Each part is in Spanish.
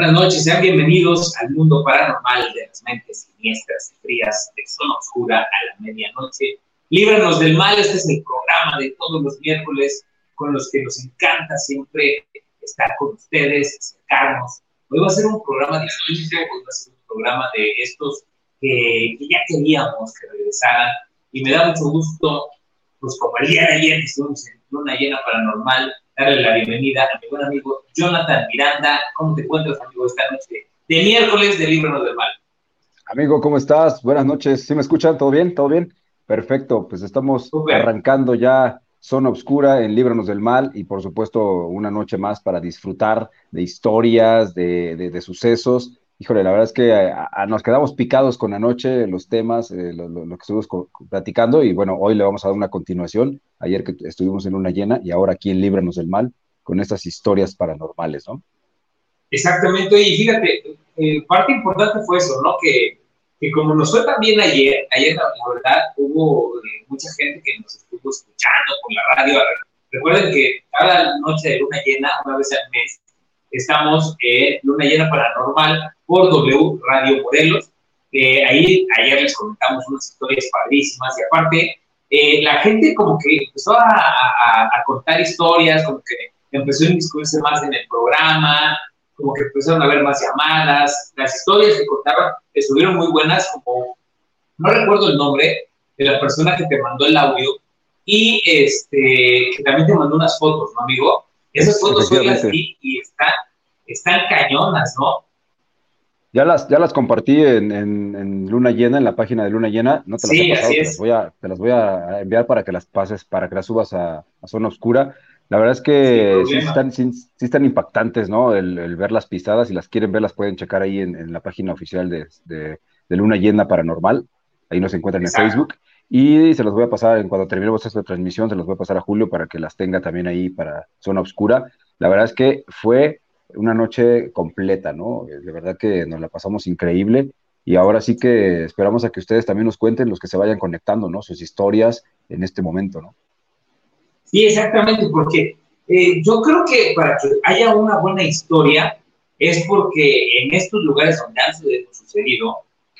Buenas noches, sean bienvenidos al mundo paranormal de las mentes siniestras y frías de zona oscura a la medianoche. Líbranos del mal, este es el programa de todos los miércoles con los que nos encanta siempre estar con ustedes, acercarnos. Hoy va a ser un programa distinto, hoy va a ser un programa de estos que, ya queríamos que regresaran y me da mucho gusto, pues como el día de ayer que estuvimos en Luna Llena Paranormal, darle la bienvenida a mi buen amigo Jonathan Miranda. ¿Cómo te encuentras, amigo, esta noche de miércoles de Líbranos del Mal? Amigo, ¿cómo estás? Buenas noches. ¿Sí me escuchan? ¿Todo bien? ¿Todo bien? Perfecto, pues estamos arrancando ya Zona Oscura en Líbranos del Mal y por supuesto una noche más para disfrutar de historias, de, sucesos. Híjole, la verdad es que nos quedamos picados con anoche los temas, eh, lo, que estuvimos platicando y bueno, hoy le vamos a dar una continuación. Ayer que estuvimos en una llena y ahora aquí en Líbranos del Mal con estas historias paranormales, ¿no? Exactamente, y fíjate, eh, parte importante fue eso, ¿no? Que, que como nos fue también ayer, ayer la, verdad hubo eh, mucha gente que nos estuvo escuchando por la radio. Recuerden que cada noche de luna llena, una vez al mes, estamos en Luna Llena Paranormal por W Radio Morelos. Eh, ahí ayer les comentamos unas historias padrísimas y aparte eh, la gente como que empezó a, a, contar historias, como que empezó a inmiscuirse más en el programa, como que empezaron a ver más llamadas, las historias que contaron estuvieron muy buenas, como no recuerdo el nombre de la persona que te mandó el audio y este que también te mandó unas fotos, ¿no, amigo? Esas fotos son las y están, están cañonas, ¿no? Ya las, ya las compartí en, Luna Llena, en la página de Luna Llena. No te las he pasado, te las, voy a, te las voy a enviar para que las pases, para que las subas a, Zona Oscura. La verdad es que sí, están, sí, están, impactantes, ¿no? El, ver las pisadas, si las quieren ver, las pueden checar ahí en, la página oficial de, de, Luna Llena Paranormal. Ahí nos encuentran en Facebook. Y se los voy a pasar, en cuando terminemos esta transmisión, se los voy a pasar a Julio para que las tenga también ahí para Zona Oscura. La verdad es que fue una noche completa, ¿no? De verdad que nos la pasamos increíble y ahora sí que esperamos a que ustedes también nos cuenten los que se vayan conectando, ¿no? Sus historias en este momento, ¿no? Sí, exactamente, porque eh, yo creo que para que haya una buena historia es porque en estos lugares donde han sucedido,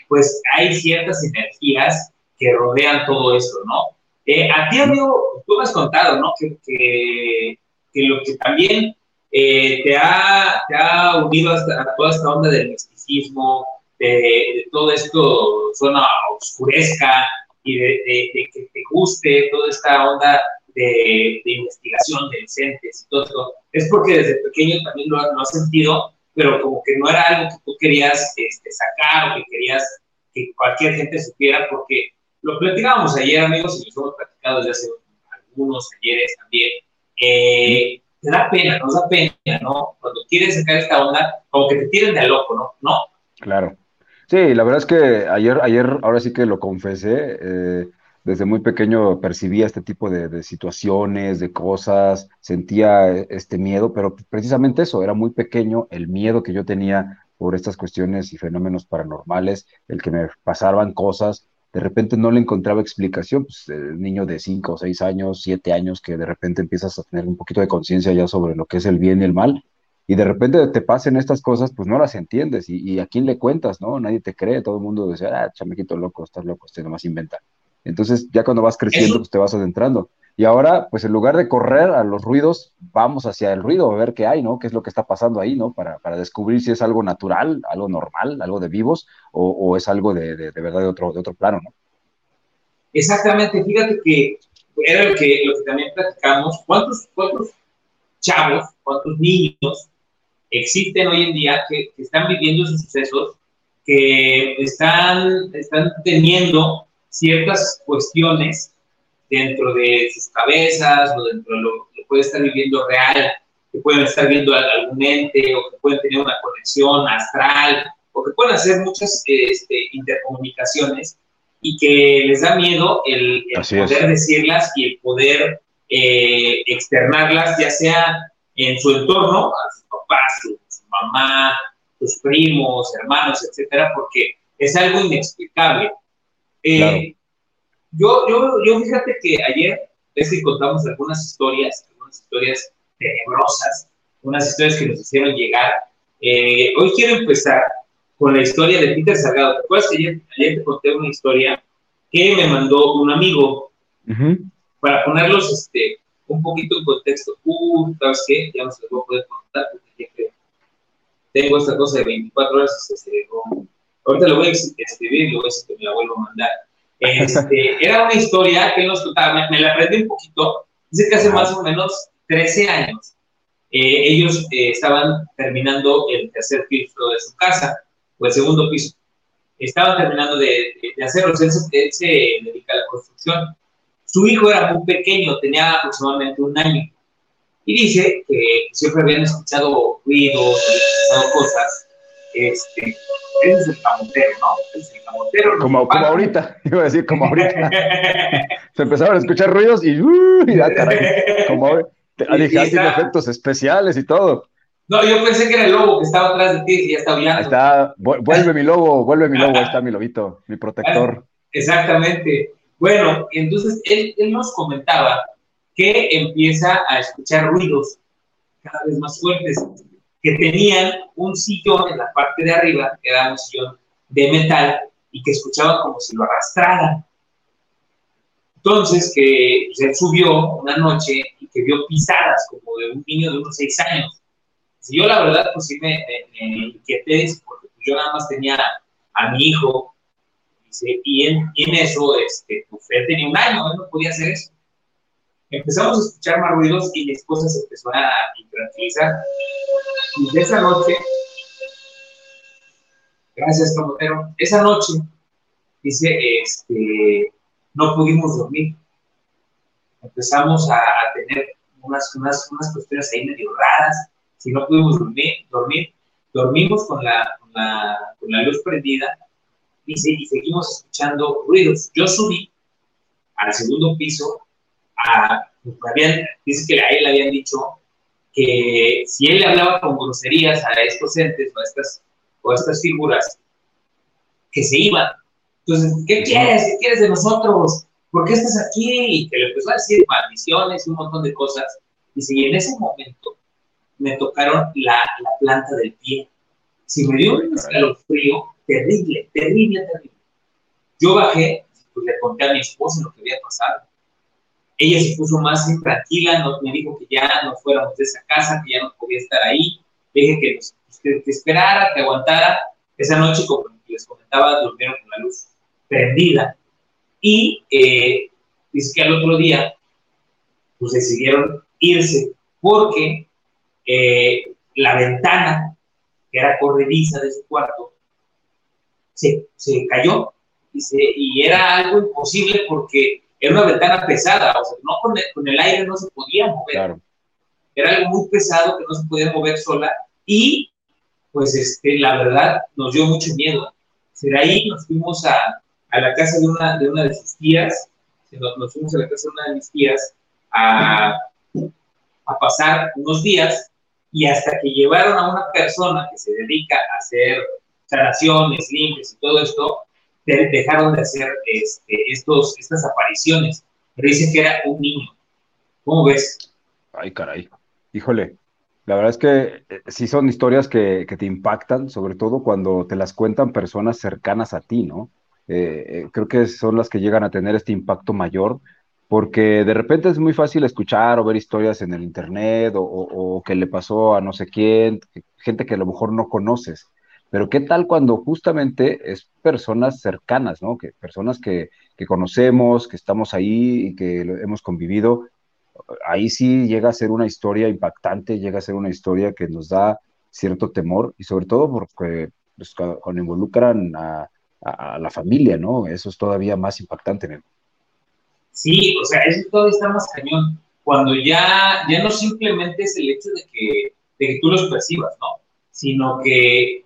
pues hay ciertas energías que rodean todo esto, ¿no? Eh, a ti, amigo, tú me has contado, ¿no? Que, que, que lo que también eh, te, ha, te, ha, unido a toda esta onda del misticismo, de, todo esto zona oscuresca y de, que te guste toda esta onda de, investigación de entes y todo esto, es porque desde pequeño también lo, has sentido, pero como que no era algo que tú querías este, sacar o que querías que cualquier gente supiera, porque lo platicábamos ayer, amigos, y lo hemos platicado desde hace algunos ayeres también. Eh, te da pena, nos da pena, ¿no? Cuando quieres sacar esta onda, como que te tiren de loco, ¿no? ¿No? Claro. Sí, la verdad es que ayer, ayer, ahora sí que lo confesé, eh, desde muy pequeño percibía este tipo de, situaciones, de cosas, sentía este miedo, pero precisamente eso, era muy pequeño el miedo que yo tenía por estas cuestiones y fenómenos paranormales, el que me pasaban cosas de repente no le encontraba explicación, pues el niño de 5 o 6 años, 7 años, que de repente empiezas a tener un poquito de conciencia ya sobre lo que es el bien y el mal, y de repente te pasen estas cosas, pues no las entiendes, y, a quién le cuentas, ¿no? Nadie te cree, todo el mundo dice, ah, chamequito loco, estás loco, usted nomás inventa. Entonces, ya cuando vas creciendo, pues te vas adentrando. Y ahora, pues en lugar de correr a los ruidos, vamos hacia el ruido, a ver qué hay, ¿no? ¿Qué es lo que está pasando ahí, ¿no? Para, para descubrir si es algo natural, algo normal, algo de vivos, o, es algo de, de, verdad de otro, de otro plano, ¿no? Exactamente, fíjate que era lo que, lo que también platicamos, ¿cuántos, cuántos chavos, cuántos niños existen hoy en día que, que están viviendo esos sucesos, que están, están teniendo ciertas cuestiones dentro de sus cabezas o dentro de lo que puede estar viviendo real, que pueden estar viendo algún ente o que pueden tener una conexión astral o que pueden hacer muchas este, intercomunicaciones y que les da miedo el, poder decirlas y el poder eh, externarlas, ya sea en su entorno, a sus papás, su, su mamá, sus primos, hermanos, etcétera, porque es algo inexplicable. Eh, yo, yo, yo fíjate que ayer es que contamos algunas historias, algunas historias tenebrosas, unas historias que nos hicieron llegar Eh, hoy quiero empezar con la historia de Peter Salgado. ¿Te acuerdas que ayer, te conté una historia que me mandó un amigo para ponerlos este, un poquito en contexto? Uh, ¿sabes qué? Ya no se los voy a poder contar porque tengo esta cosa de 24 horas. Este, ahorita lo voy a escribir y luego que me la vuelvo a mandar. Este, era una historia que él nos contaba, me, la aprendí un poquito. Dice que hace más o menos 13 años eh, ellos eh, estaban terminando el tercer piso de su casa, o el segundo piso. Estaban terminando de, de hacerlo, él se, dedica a la construcción. Su hijo era muy pequeño, tenía aproximadamente un año. Y dice que siempre habían escuchado ruidos, escuchado cosas. Este, ese es el camotero, ¿no? es el camotero. Como, como ahorita, iba a decir como ahorita. se empezaron a escuchar ruidos y, uh, ya, caray, como. Ah, dije, efectos especiales y todo. No, yo pensé que era el lobo que estaba atrás de ti y ya está hablando. está, vuelve mi lobo, vuelve mi lobo, ahí está mi lobito, mi protector. Exactamente. Bueno, entonces él, él nos comentaba que empieza a escuchar ruidos cada vez más fuertes, que tenían un sillón en la parte de arriba, que era un sillón de metal, y que escuchaban como si lo arrastraran. Entonces, que pues, él subió una noche y que vio pisadas como de un niño de unos seis años. Y yo, la verdad, pues sí me, inquieté, porque pues, yo nada más tenía a mi hijo, y en, en eso, este, pues, él tenía un año, él no podía hacer eso. Empezamos a escuchar más ruidos y mi esposa se empezó a intranquilizar. Y esa noche, gracias, Tomotero, esa noche, dice, este, no pudimos dormir. Empezamos a, tener unas, unas, unas, cuestiones ahí medio raras. Si no pudimos dormir, dormir dormimos con la, con la, con la luz prendida y, y, seguimos escuchando ruidos. Yo subí al segundo piso, a, habían, dice que a él le habían dicho que si él le hablaba con groserías a estos entes o a estas, o a estas figuras, que se iban, entonces, ¿qué quieres? ¿Qué quieres de nosotros? ¿Por qué estás aquí? Y que le empezó a decir maldiciones y un montón de cosas. Y en ese momento me tocaron la, la planta del pie. Si me dio un escalofrío terrible, terrible, terrible. Yo bajé, pues le conté a mi esposa lo que había pasado. Ella se puso más tranquila, no, me dijo que ya no fuéramos de esa casa, que ya no podía estar ahí. Le dije que, que, que esperara, que aguantara. Esa noche, como les comentaba, durmieron con la luz prendida. Y eh, es que al otro día, pues decidieron irse porque eh, la ventana, que era corrediza de su cuarto, se, se cayó y, se, y, era algo imposible porque era una ventana pesada, o sea, no con el, con el aire no se podía mover. Era algo muy pesado que no se podía mover sola y pues este, la verdad nos dio mucho miedo. De ahí nos fuimos a, a la casa de una de, una de sus tías, nos, fuimos a la casa de una de mis tías a, a pasar unos días y hasta que llevaron a una persona que se dedica a hacer sanaciones, limpias y todo esto, dejaron de hacer este, estos, estas apariciones. Pero dicen que era un niño. ¿Cómo ves? Ay, caray. Híjole, la verdad es que eh, sí son historias que, que, te impactan, sobre todo cuando te las cuentan personas cercanas a ti, ¿no? Eh, eh, creo que son las que llegan a tener este impacto mayor, porque de repente es muy fácil escuchar o ver historias en el internet o, que le pasó a no sé quién, gente que a lo mejor no conoces. Pero qué tal cuando justamente es personas cercanas, ¿no? Que personas que, que conocemos, que estamos ahí y que hemos convivido. Ahí sí llega a ser una historia impactante, llega a ser una historia que nos da cierto temor y sobre todo porque pues, cuando involucran a, a, la familia, ¿no? Eso es todavía más impactante. ¿no? Sí, o sea, eso todavía está más cañón. Cuando ya, ya no simplemente es el hecho de que, de que tú los percibas, ¿no? Sino que,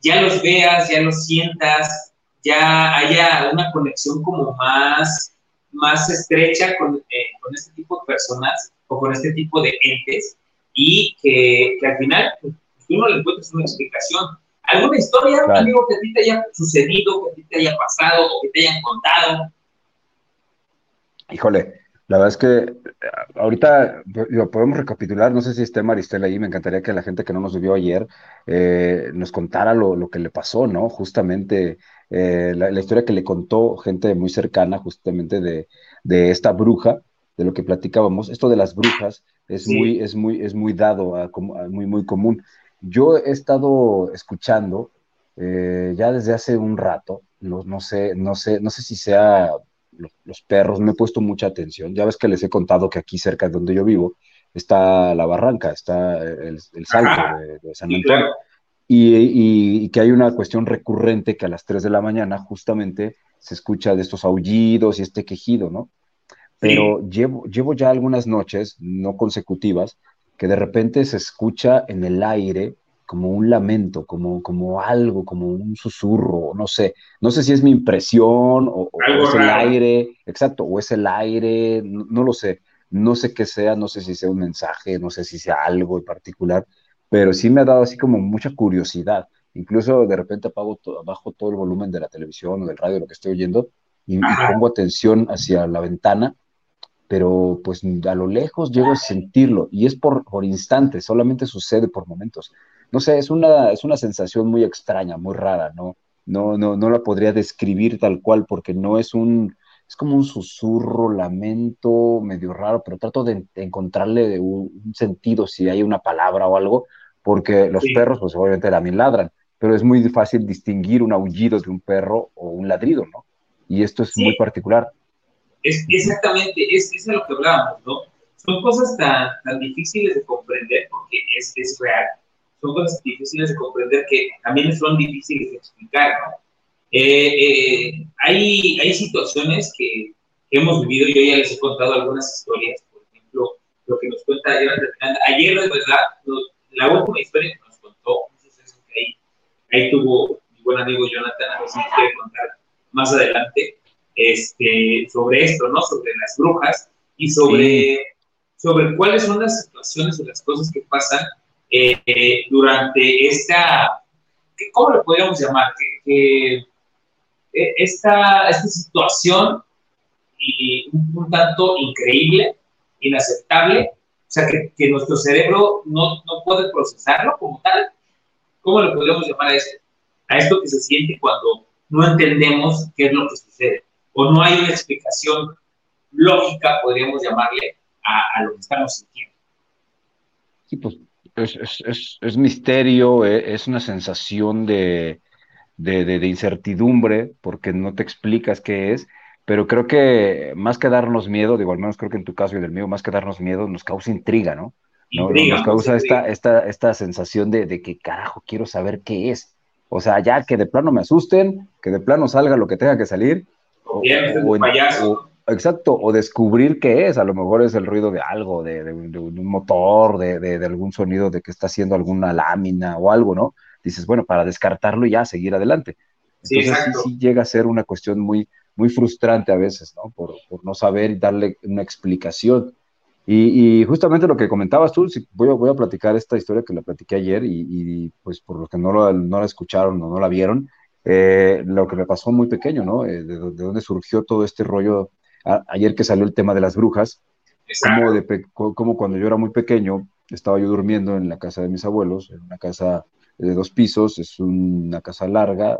ya los veas, ya los sientas, ya haya una conexión como más, más estrecha con, eh, con este tipo de personas o con este tipo de entes y que, que al final pues, tú no le encuentras una explicación ¿Alguna historia, amigo, que a ti te haya sucedido, que a ti te haya pasado o que te hayan contado? Híjole, La verdad es que eh, ahorita lo podemos recapitular, no sé si esté Maristela ahí, me encantaría que la gente que no nos vio ayer eh, nos contara lo, que le pasó, ¿no? Justamente eh, la, historia que le contó gente muy cercana justamente de, esta bruja, de lo que platicábamos. Esto de las brujas es, muy, es, muy, es muy dado, a, muy, muy común. Yo he estado escuchando ya desde hace un rato, no, sé, no, sé, no sé si sea los, perros, me he puesto mucha atención. Ya ves que les he contado que aquí cerca de donde yo vivo está la barranca, está el, salto de, San Antonio. Y, que hay una cuestión recurrente que a las 3 de la mañana justamente se escucha de estos aullidos y este quejido, ¿no? Pero llevo, llevo ya algunas noches, no consecutivas, que de repente se escucha en el aire como un lamento, como, como algo, como un susurro, no sé, no sé si es mi impresión o, es el aire, exacto, o es el aire, no, lo sé, no sé qué sea, no sé si sea un mensaje, no sé si sea algo en particular, pero sí me ha dado así como mucha curiosidad. Incluso de repente apago bajo todo el volumen de la televisión o del radio, lo que estoy oyendo, y, y pongo atención hacia la ventana pero pues a lo lejos llego a sentirlo y es por, por instantes, solamente sucede por momentos no sé, es una, es una sensación muy extraña, muy rara, ¿no? No, no, no la podría describir tal cual porque no es un, es como un susurro, lamento, medio raro, pero trato de, encontrarle un, sentido si hay una palabra o algo, porque los perros, pues obviamente también ladran, pero es muy fácil distinguir un aullido de un perro o un ladrido, ¿no? Y esto es muy particular. Es, exactamente, es, es lo que hablábamos, ¿no? Son cosas tan, tan difíciles de comprender porque es, es real son cosas difíciles de comprender que también son difíciles de explicar, ¿no? Eh, eh, hay, hay situaciones que, hemos vivido, yo ya les he contado algunas historias, por ejemplo, lo que nos cuenta ayer, ayer de verdad, la última historia que nos contó, que ahí, ahí tuvo mi buen amigo Jonathan, a ver si nos quiere contar más adelante, este, sobre esto, ¿no? Sobre las brujas y sobre, sobre cuáles son las situaciones o las cosas que pasan eh, durante esta, ¿cómo le podríamos llamar? Eh, esta, esta situación y un, tanto increíble, inaceptable, o sea, que, que nuestro cerebro no, no, puede procesarlo como tal. ¿Cómo le podríamos llamar a esto? A esto que se siente cuando no entendemos qué es lo que sucede o no hay una explicación lógica, podríamos llamarle, a, a lo que estamos sintiendo. Sí, pues es, misterio, e, es, una sensación de, incertidumbre, porque no te explicas qué es, pero creo que más que darnos miedo, digo, al menos creo que en tu caso y en el mío, más que darnos miedo, nos causa intriga, ¿no? nos causa esta, esta, esta sensación de, que carajo quiero saber qué es. O sea, ya que de plano me asusten, que de plano salga lo que tenga que salir. O, o, payaso. Exacto, o descubrir qué es, a lo mejor es el ruido de algo, de, un motor, de, algún sonido de que está haciendo alguna lámina o algo, ¿no? Dices, bueno, para descartarlo y ya seguir adelante. Entonces sí, sí, llega a ser una cuestión muy, muy frustrante a veces, ¿no? Por, no saber y darle una explicación. Y, justamente lo que comentabas tú, voy, a, voy a platicar esta historia que la platiqué ayer y, pues por los que no, no la escucharon o no la vieron, eh, lo que me pasó muy pequeño, ¿no? Eh, de, de, dónde surgió todo este rollo ayer que salió el tema de las brujas, como, de, como cuando yo era muy pequeño, estaba yo durmiendo en la casa de mis abuelos, en una casa de dos pisos, es una casa larga,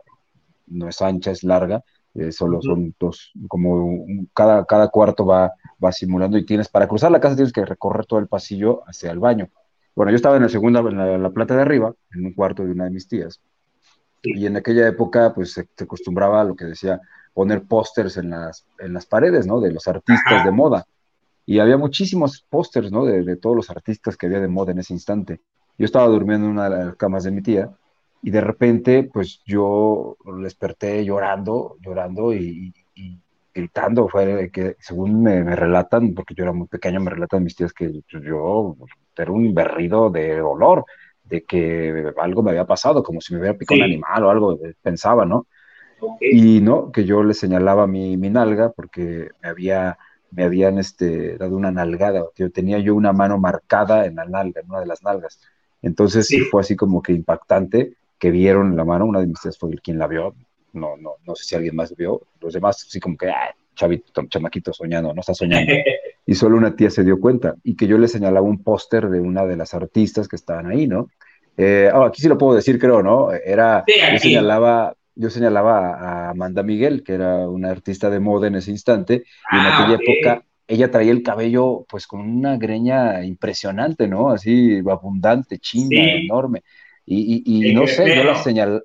no es ancha, es larga, eh, solo son dos, como cada, cada cuarto va, va simulando y tienes, para cruzar la casa tienes que recorrer todo el pasillo hacia el baño. Bueno, yo estaba en la segunda, en la, planta de arriba, en un cuarto de una de mis tías, y en aquella época pues se, se acostumbraba a lo que decía poner pósters en las, en las paredes, ¿no? De los artistas de moda. Y había muchísimos pósters, ¿no? De, todos los artistas que había de moda en ese instante. Yo estaba durmiendo en una de las camas de mi tía y de repente, pues yo desperté llorando, llorando y, gritando. Fue que, según me, relatan, porque yo era muy pequeño, me relatan mis tías que pues, yo era un berrido de dolor, de que algo me había pasado, como si me hubiera picado un animal o algo, pensaba, ¿no? Y no, que yo le señalaba mi, mi nalga porque me, había, me habían este, dado una nalgada, yo tenía yo una mano marcada en la nalga, en una de las nalgas. Entonces sí. fue así como que impactante que vieron la mano, una de mis tías fue quien la vio, no, no, no sé si alguien más vio, los demás así como que, ah, chavito, chamaquito soñando, no está soñando. y solo una tía se dio cuenta y que yo le señalaba un póster de una de las artistas que estaban ahí, ¿no? Eh, oh, aquí sí lo puedo decir, creo, ¿no? Era, yo señalaba, yo señalaba a Amanda Miguel, que era una artista de moda en ese instante, y en ah, aquella época ella traía el cabello pues con una greña impresionante, ¿no? Así abundante, chinga, enorme. Y, y, no sé, yo la, señal,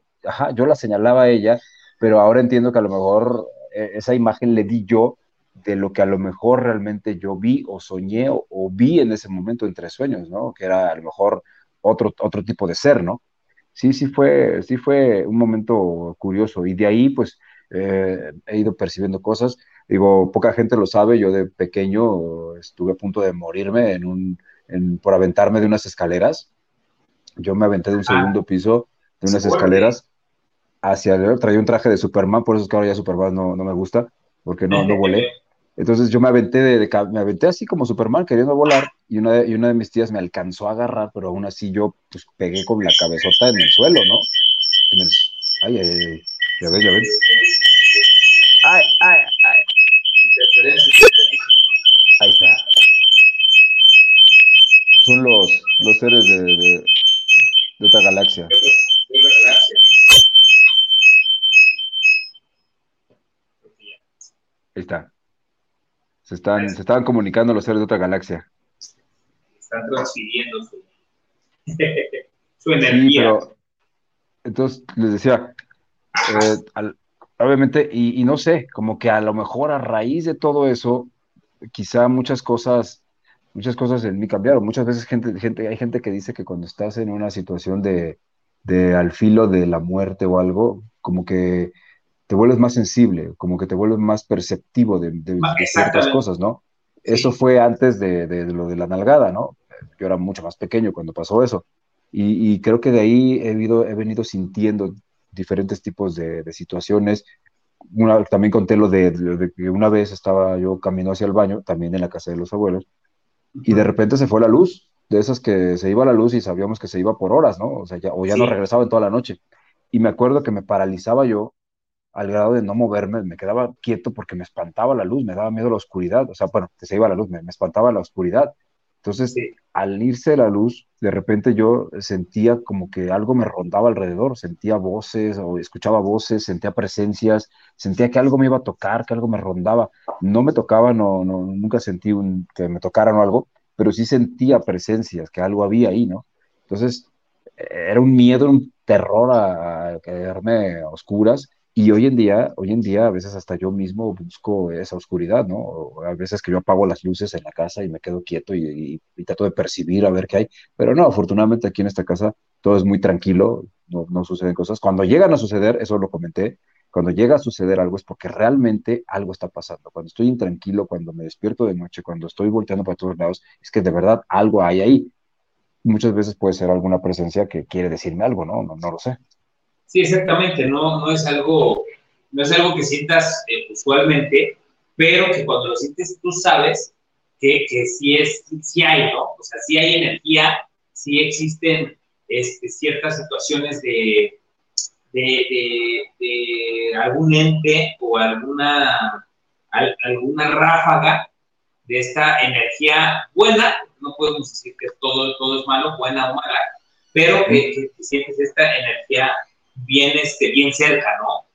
yo la señalaba a ella, pero ahora entiendo que a lo mejor eh, esa imagen le di yo de lo que a lo mejor realmente yo vi o soñé o, vi en ese momento entre sueños, ¿no? Que era a lo mejor otro, otro tipo de ser, ¿no? Sí, sí fue, sí fue un momento curioso y de ahí pues eh, he ido percibiendo cosas. Digo, poca gente lo sabe, yo de pequeño estuve a punto de morirme en un, por aventarme de unas escaleras. Yo me aventé de un ah. segundo piso de unas escaleras hacia traía un traje de Superman, por eso es que ahora ya Superman no, no me gusta, porque no, no volé. Entonces yo me aventé, de, me aventé así como Superman queriendo volar y una, de, y una de mis tías me alcanzó a agarrar, pero aún así yo pues pegué con la cabezota en el suelo, ¿no? En el, ay, ay, ay, ya ves, ya ves. Ay, ay, ay. Ahí está. Son los, los seres de, de, de otra galaxia. Están, se estaban comunicando los seres de otra galaxia. Están transfiriendo su, su energía. entonces les decía, eh, obviamente, y, no sé, como que a lo mejor a raíz de todo eso, quizá muchas cosas, muchas cosas en mí cambiaron. Muchas veces gente, gente, hay gente que dice que cuando estás en una situación de, de al filo de la muerte o algo, como que te vuelves más sensible, como que te vuelves más perceptivo de, ciertas cosas, ¿no? Eso fue antes de, lo de la nalgada, ¿no? Yo era mucho más pequeño cuando pasó eso. Y, creo que de ahí he, he venido sintiendo diferentes tipos de, situaciones. Una, también conté lo de, que una vez estaba yo camino hacia el baño, también en la casa de los abuelos, y de repente se fue la luz, de esas que se iba la luz y sabíamos que se iba por horas, ¿no? O sea, ya, o ya no regresaba en toda la noche. Y me acuerdo que me paralizaba yo al grado de no moverme, me quedaba quieto porque me espantaba la luz, me daba miedo la oscuridad, o sea, bueno, que se iba la luz, me, espantaba la oscuridad. Entonces, al irse la luz, de repente yo sentía como que algo me rondaba alrededor, sentía voces o escuchaba voces, sentía presencias, sentía que algo me iba a tocar, que algo me rondaba. No me tocaba, no, no nunca sentí un, que me tocaran o algo, pero sí sentía presencias, que algo había ahí, ¿no? Entonces, era un miedo, un terror a, a quedarme a oscuras y hoy en día, hoy en día a veces hasta yo mismo busco esa oscuridad, ¿no? a veces que yo apago las luces en la casa y me quedo quieto y, trato de percibir a ver qué hay. Pero no, afortunadamente aquí en esta casa todo es muy tranquilo, no, no suceden cosas. Cuando llegan a suceder, eso lo comenté, cuando llega a suceder algo es porque realmente algo está pasando. Cuando estoy intranquilo, cuando me despierto de noche, cuando estoy volteando para todos lados, es que de verdad algo hay ahí. Muchas veces puede ser alguna presencia que quiere decirme algo, ¿no? No, no lo sé. Sí, exactamente, no, no, es, algo, no es algo que sientas eh, usualmente, pero que cuando lo sientes tú sabes que, que sí, es, sí hay, ¿no? O sea, sí hay energía, sí existen este, ciertas situaciones de, de, de, algún ente o alguna, alguna ráfaga de esta energía buena, no podemos decir que todo, todo es malo, buena o mala, pero que sientes esta energía bien, este, bien cerca, ¿no?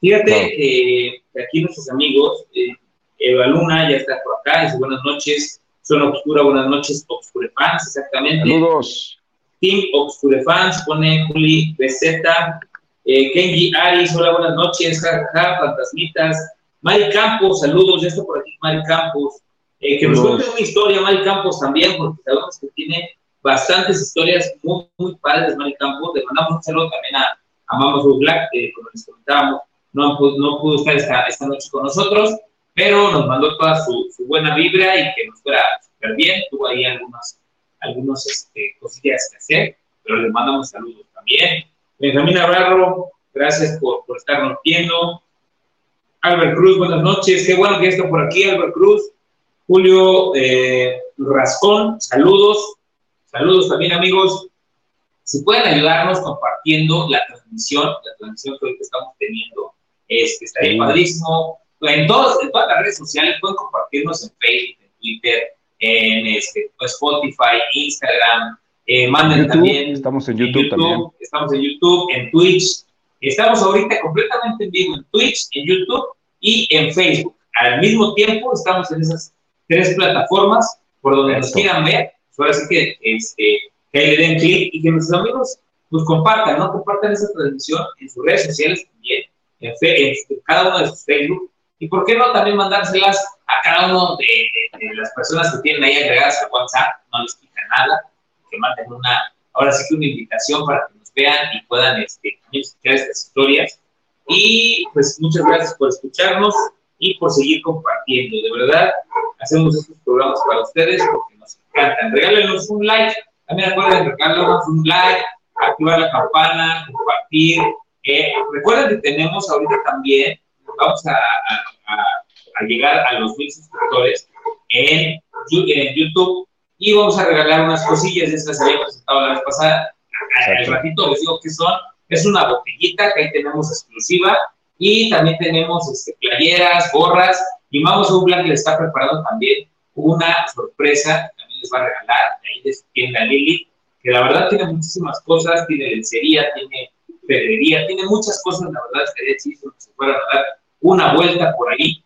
Fíjate que aquí nuestros amigos, eh, Eva Luna ya está por acá, dice buenas noches, Zona Obscura, buenas noches, Obscurefans, exactamente. Saludos. Team Obscurefans, pone Juli BZ, eh, Kenji Aris, hola, buenas noches, jajaja, fantasmitas. Mari Campos, saludos, ya está por aquí Mari Campos. Eh, que nos cuente una historia, Mari Campos también, porque sabemos que tiene bastantes historias muy, muy padres, Mari Campos. Le mandamos un saludo también a, Amamos Black, que como les comentábamos, no, no pudo estar esta, esta, noche con nosotros, pero nos mandó toda su, buena vibra y que nos fuera súper bien. Tuvo ahí algunas, algunos este, cosillas que hacer, pero le mandamos saludos también. Benjamín Navarro, gracias por, por estarnos viendo. Albert Cruz, buenas noches. Qué bueno que está por aquí, Albert Cruz. Julio eh, Rascón, saludos. Saludos también, amigos. Si pueden ayudarnos compartiendo la transmisión, la transmisión que hoy estamos teniendo, es que estaría padrísimo. En, todos, en todas las redes sociales pueden compartirnos en Facebook, en Twitter, en este, Spotify, Instagram. Eh, manden también. Estamos en YouTube, también. Estamos en YouTube, en Twitch. Estamos ahorita completamente en vivo en Twitch, en YouTube y en Facebook. Al mismo tiempo estamos en esas tres plataformas por donde nos quieran ver. Ahora sí que, este, que le den clic y que nuestros amigos pues compartan, ¿no? Compartan esa transmisión en sus redes sociales también, en, en cada uno de sus Facebook. Y por qué no también mandárselas a cada uno de, las personas que tienen ahí agregadas a WhatsApp, no les quita nada, que manden una, ahora sí que una invitación para que nos vean y puedan este, escuchar estas historias. Y pues muchas gracias por escucharnos y por seguir compartiendo. De verdad, hacemos estos programas para ustedes porque nos encantan. Regálenos un like. También recuerden regalarnos un like, activar la campana, compartir. Eh, recuerden que tenemos ahorita también, vamos a, llegar a los mil suscriptores en, YouTube y vamos a regalar unas cosillas, de estas había presentado la vez pasada. Al ratito les digo que son, es una botellita que ahí tenemos exclusiva y también tenemos este, playeras, gorras y vamos a un plan que le está preparando también una sorpresa, también les va a regalar, ahí su tienda Lili, que la verdad tiene muchísimas cosas, tiene lencería, tiene pedrería, tiene muchas cosas, la verdad sería chido que se fueran a dar una vuelta por ahí,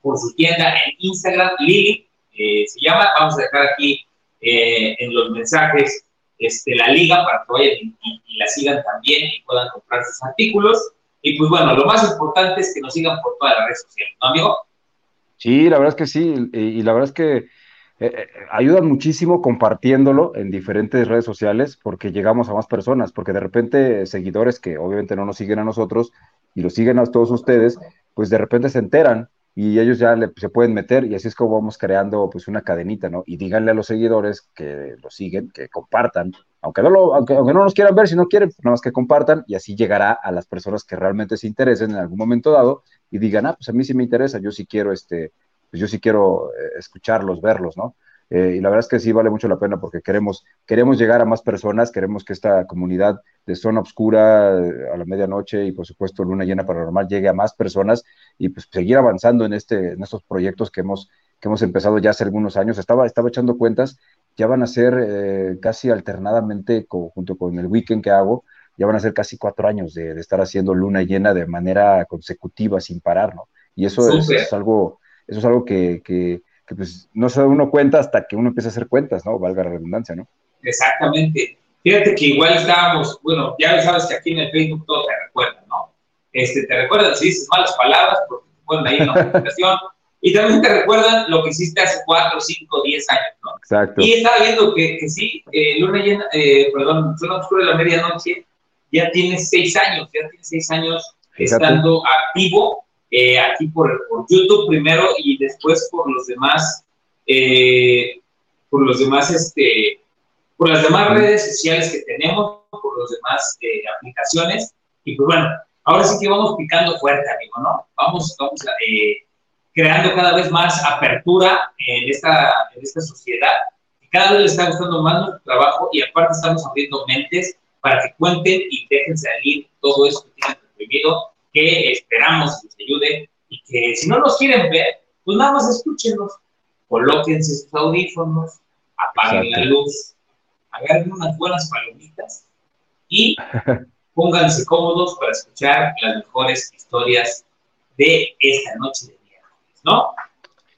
por su tienda en Instagram, Lili, eh, se llama, vamos a dejar aquí eh, en los mensajes este, la liga para que vayan y, y la sigan también y puedan comprar sus artículos. Y pues bueno, lo más importante es que nos sigan por todas las redes sociales, ¿no, amigo? Sí, la verdad es que sí, y, la verdad es que eh, eh, ayudan muchísimo compartiéndolo en diferentes redes sociales porque llegamos a más personas, porque de repente seguidores que obviamente no nos siguen a nosotros y lo siguen a todos ustedes, pues de repente se enteran y ellos ya se pueden meter y así es como vamos creando pues una cadenita, ¿no? Y díganle a los seguidores que lo siguen, que compartan, aunque no, lo, aunque, no nos quieran ver, si no quieren, nada más que compartan y así llegará a las personas que realmente se interesen en algún momento dado y digan, ah, pues a mí sí me interesa, yo sí quiero, este, pues yo sí quiero eh, escucharlos, verlos, ¿no? Eh, y la verdad es que sí vale mucho la pena porque queremos, queremos llegar a más personas, queremos que esta comunidad de zona oscura eh, a la medianoche y por supuesto luna llena paranormal llegue a más personas y pues seguir avanzando en, este, en estos proyectos que hemos, que hemos empezado ya hace algunos años. Estaba, estaba echando cuentas, ya van a ser eh, casi alternadamente junto con el weekend que hago, ya van a ser casi cuatro años de, estar haciendo luna llena de manera consecutiva sin parar, ¿no? Y eso es, algo, eso es algo que que pues no se uno cuenta hasta que uno empieza a hacer cuentas, ¿no? Valga la redundancia, ¿no? Exactamente. Fíjate que igual estábamos, bueno, ya sabes que aquí en el Facebook todo te recuerda, ¿no? Este, te recuerdan si dices malas palabras porque te ponen ahí en la notificación. y también te recuerdan lo que hiciste hace 4, 5, 10 años, ¿no? Exacto. Y estaba viendo que, que sí, eh, Luna Llena, eh, perdón, Zona Oscura de la Medianoche ya tiene 6 años, ya tiene 6 años estando activo eh, aquí por, por, YouTube primero y después por los demás, eh, por los demás, este, por las demás redes sociales que tenemos, por los demás eh, aplicaciones. Y pues bueno, ahora sí que vamos picando fuerte, amigo, ¿no? Vamos, vamos creando cada vez más apertura en esta, en esta sociedad. Y cada vez le está gustando más nuestro trabajo y aparte estamos abriendo mentes para que cuenten y dejen salir todo eso que tienen reprimido que esperamos que les ayude y que si no nos quieren ver, pues nada más escúchenos, colóquense sus audífonos, apaguen la luz, agarren unas buenas palomitas y pónganse cómodos para escuchar las mejores historias de esta noche de miércoles, ¿no?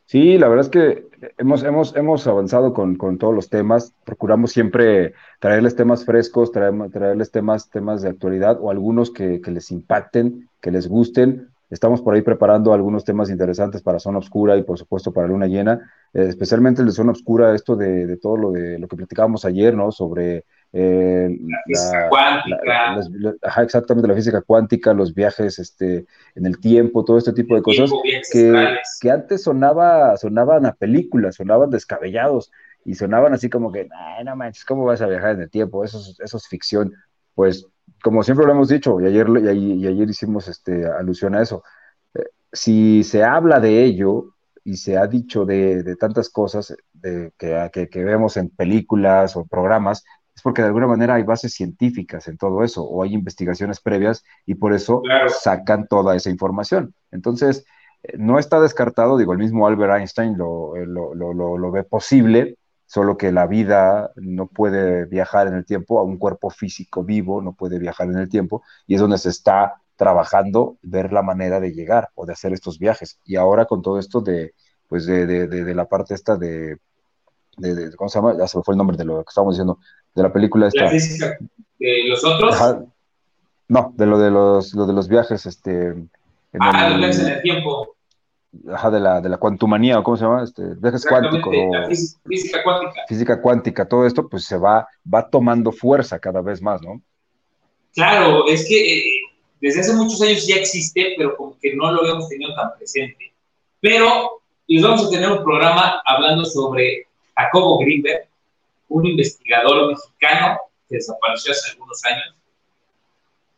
Sí, la verdad es que hemos, hemos, hemos avanzado con, con, todos los temas. Procuramos siempre traerles temas frescos, traerles temas, temas de actualidad o algunos que, que, les impacten, que les gusten. Estamos por ahí preparando algunos temas interesantes para Zona Oscura y por supuesto para Luna Llena, eh, especialmente el de Zona Oscura, esto de, de, todo lo de lo que platicábamos ayer, ¿no? Sobre eh, la física cuántica. ajá, exactamente, la física cuántica, los viajes este, en el tiempo, todo este tipo de cosas que, que, antes sonaba, sonaban a películas, sonaban descabellados y sonaban así como que, no manches, ¿cómo vas a viajar en el tiempo? Eso, eso es ficción. Pues, como siempre lo hemos dicho, y ayer, y, ayer hicimos este, alusión a eso, eh, si se habla de ello y se ha dicho de, de tantas cosas de, que, que, que, vemos en películas o programas, es porque de alguna manera hay bases científicas en todo eso, o hay investigaciones previas y por eso sacan toda esa información. Entonces, no está descartado, digo, el mismo Albert Einstein lo, lo, lo, lo, ve posible, solo que la vida no puede viajar en el tiempo, a un cuerpo físico vivo no puede viajar en el tiempo, y es donde se está trabajando ver la manera de llegar o de hacer estos viajes. Y ahora con todo esto de, pues de, de, de, la parte esta de, de, ¿cómo se llama? Ya se me fue el nombre de lo que estábamos diciendo, de la película esta. ¿La física de los otros? no, de lo de los, lo de los viajes, este... En ah, los viajes en el tiempo. Ajá, de la, de la cuantumanía, o cómo se llama, este, viajes cuánticos. La física cuántica. Física cuántica, todo esto pues se va, va tomando fuerza cada vez más, ¿no? Claro, es que eh, desde hace muchos años ya existe, pero como que no lo habíamos tenido tan presente. Pero les vamos a tener un programa hablando sobre Jacobo Greenberg, un investigador mexicano que desapareció hace algunos años.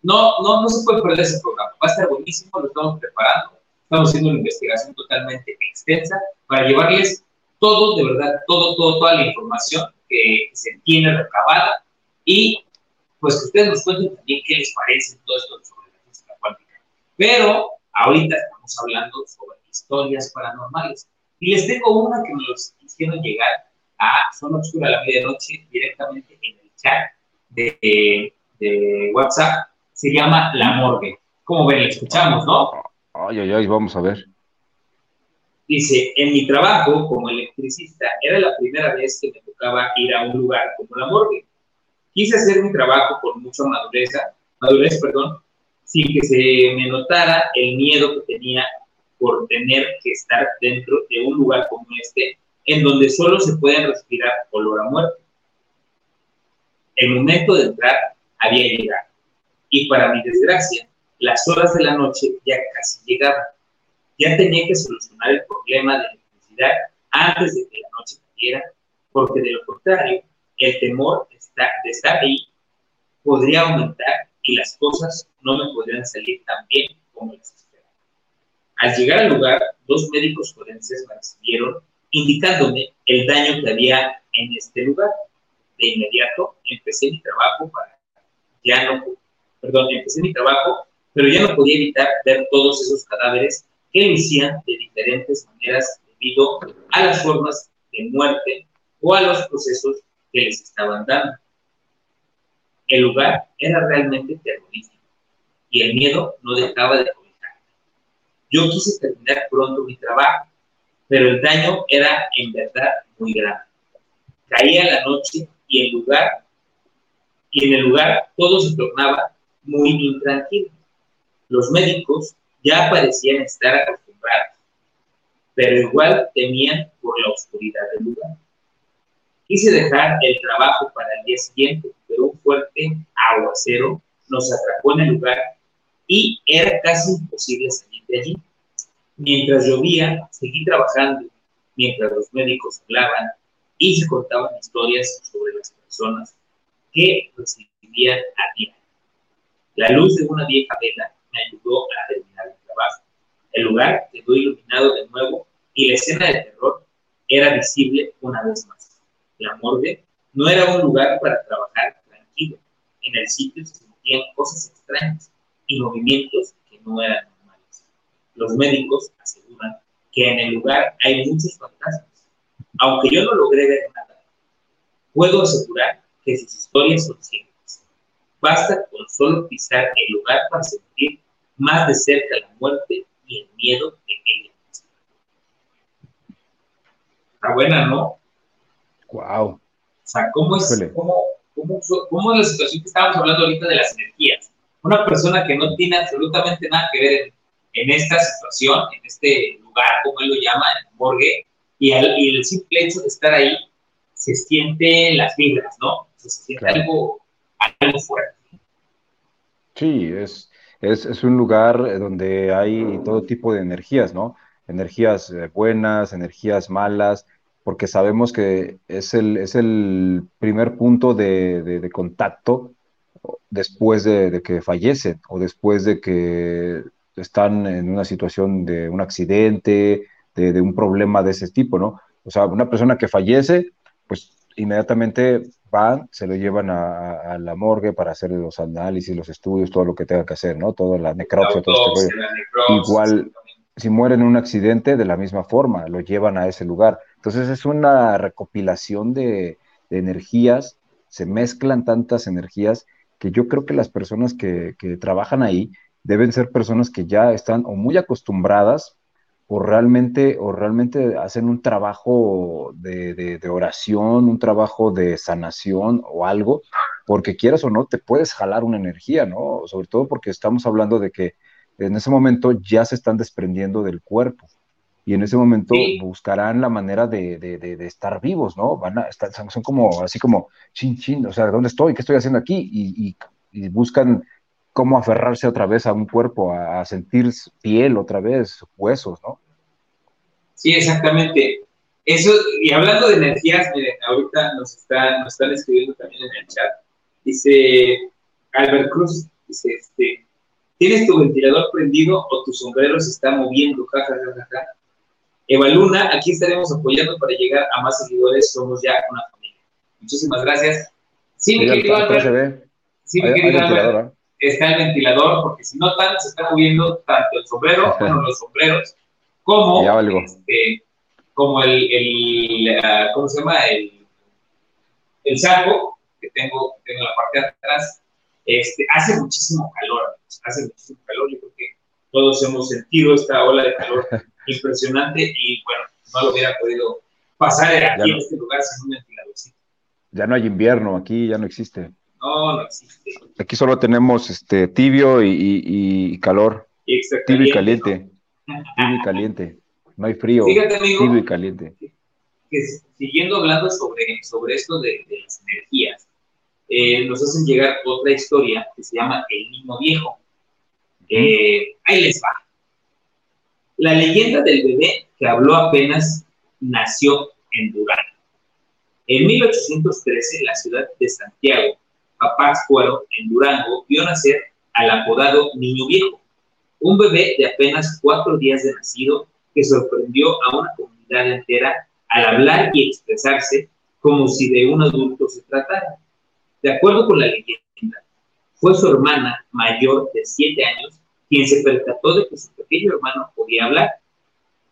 No, no, no se puede perder ese programa. Va a estar buenísimo, lo estamos preparando. Estamos haciendo una investigación totalmente extensa para llevarles todo, de verdad, todo, todo, toda la información que se tiene recabada y pues que ustedes nos cuenten también qué les parece todo esto pero ahorita estamos hablando sobre historias paranormales. Y les tengo una que me los hicieron llegar a Zona Oscura a la Medianoche directamente en el chat de, de WhatsApp. Se llama La Morgue. Como ven, la escuchamos, ¿no? Ay, ay, ay, vamos a ver. Dice, en mi trabajo como electricista era la primera vez que me tocaba ir a un lugar como la morgue. Quise hacer mi trabajo con mucha madurez, madurez, perdón, sin que se me notara el miedo que tenía por tener que estar dentro de un lugar como este, en donde solo se puede respirar olor a muerte. El momento de entrar había llegado, y para mi desgracia, las horas de la noche ya casi llegaban. Ya tenía que solucionar el problema de electricidad antes de que la noche cayera, porque de lo contrario, el temor de estar ahí podría aumentar y las cosas no me podrían salir tan bien como las. Al llegar al lugar, dos médicos forenses me recibieron indicándome el daño que había en este lugar. De inmediato empecé mi trabajo para ya no, perdón, empecé pero ya no podía evitar ver todos esos cadáveres que lucían de diferentes maneras debido a las formas de muerte o a los procesos que les estaban dando. El lugar era realmente terrorífico y el miedo no dejaba de cobijarme. Yo quise terminar pronto mi trabajo, pero el daño era en verdad muy grande. Caía la noche y el lugar y en el lugar todo se tornaba muy intranquilo. Los médicos ya parecían estar acostumbrados, pero igual temían por la oscuridad del lugar. Quise dejar el trabajo para el día siguiente, pero un fuerte aguacero nos atrapó en el lugar y era casi imposible salir de allí. Mientras llovía, seguí trabajando, mientras los médicos hablaban y se contaban historias sobre las personas que recibían a diario. La luz de una vieja vela me ayudó a terminar el trabajo. El lugar quedó iluminado de nuevo y la escena de terror era visible una vez más la morgue, no era un lugar para trabajar tranquilo. En el sitio se sentían cosas extrañas y movimientos que no eran normales. Los médicos aseguran que en el lugar hay muchos fantasmas. Aunque yo no logré ver nada, puedo asegurar que sus historias son ciertas. Basta con solo pisar el lugar para sentir más de cerca la muerte y el miedo de ella Está buena, ¿no? Wow. O sea, ¿cómo es, cómo, cómo, cómo es la situación que estábamos hablando ahorita de las energías? Una persona que no tiene absolutamente nada que ver en, esta situación, en este lugar, como él lo llama, en el morgue, y, y el simple hecho de estar ahí, se siente las vibras, ¿no? se siente algo, algo fuerte. Sí, es, es, es, un lugar donde hay todo tipo de energías, ¿no? Energías eh, buenas, energías malas, porque sabemos que es el, es el primer punto de, contacto después de, que fallecen o después de que están en una situación de un accidente, de, un problema de ese tipo, ¿no? O sea, una persona que fallece, pues inmediatamente van, se lo llevan a, la morgue para hacer los análisis, los estudios, todo lo que tenga que hacer, ¿no? Toda la necropsia, todo este Igual, si mueren en un accidente, de la misma forma, lo llevan a ese lugar. Entonces es una recopilación de, energías, se mezclan tantas energías que yo creo que las personas que, trabajan ahí deben ser personas que ya están o muy acostumbradas o realmente, o realmente hacen un trabajo de, de, oración, un trabajo de sanación o algo, porque quieras o no, te puedes jalar una energía, ¿no? Sobre todo porque estamos hablando de que en ese momento ya se están desprendiendo del cuerpo y en ese momento buscarán la manera de, de, estar vivos, ¿no? Van a estar, son como, así como, chin, chin, o sea, ¿dónde estoy? ¿Qué estoy haciendo aquí? Y, y, buscan cómo aferrarse otra vez a un cuerpo, a, sentir piel otra vez, huesos, ¿no? Sí, exactamente. Eso, y hablando de energías, miren, ahorita nos están escribiendo también en el chat. Dice Albert Cruz, dice, este, ¿tienes tu ventilador prendido o tu sombrero se está moviendo? Ja, ja, ja, ja. Eva Luna, aquí estaremos apoyando para llegar a más seguidores, somos ya una familia. Muchísimas gracias. Sí, mi querido Albert. Sí, mi querido Albert. Está el ventilador, porque si no tanto se está moviendo tanto el sombrero, bueno, los sombreros, como, este, como el, el uh, ¿cómo se llama? El, el saco que tengo, tengo en la parte de atrás. Este, hace muchísimo calor, hace muchísimo calor. Yo creo que todos hemos sentido esta ola de calor impresionante y bueno, no lo hubiera podido pasar aquí en este lugar sin un ventiladorcito. Ya no hay invierno aquí, ya no existe. No, no existe. Aquí solo tenemos este tibio y, y, calor. tibio y caliente. tibio y caliente. No hay frío. Fíjate, amigo, tibio y caliente. Que, siguiendo hablando sobre, sobre esto de, las energías, eh, nos hacen llegar otra historia que se llama El Niño Viejo. Eh, ahí les va. La leyenda del bebé que habló apenas nació en Durango. En 1813, la ciudad de Santiago, Papáscuaro, en Durango, vio nacer al apodado Niño Viejo, un bebé de apenas cuatro días de nacido que sorprendió a una comunidad entera al hablar y expresarse como si de un adulto se tratara. De acuerdo con la leyenda, fue su hermana mayor de siete años quien se percató de que su pequeño hermano podía hablar.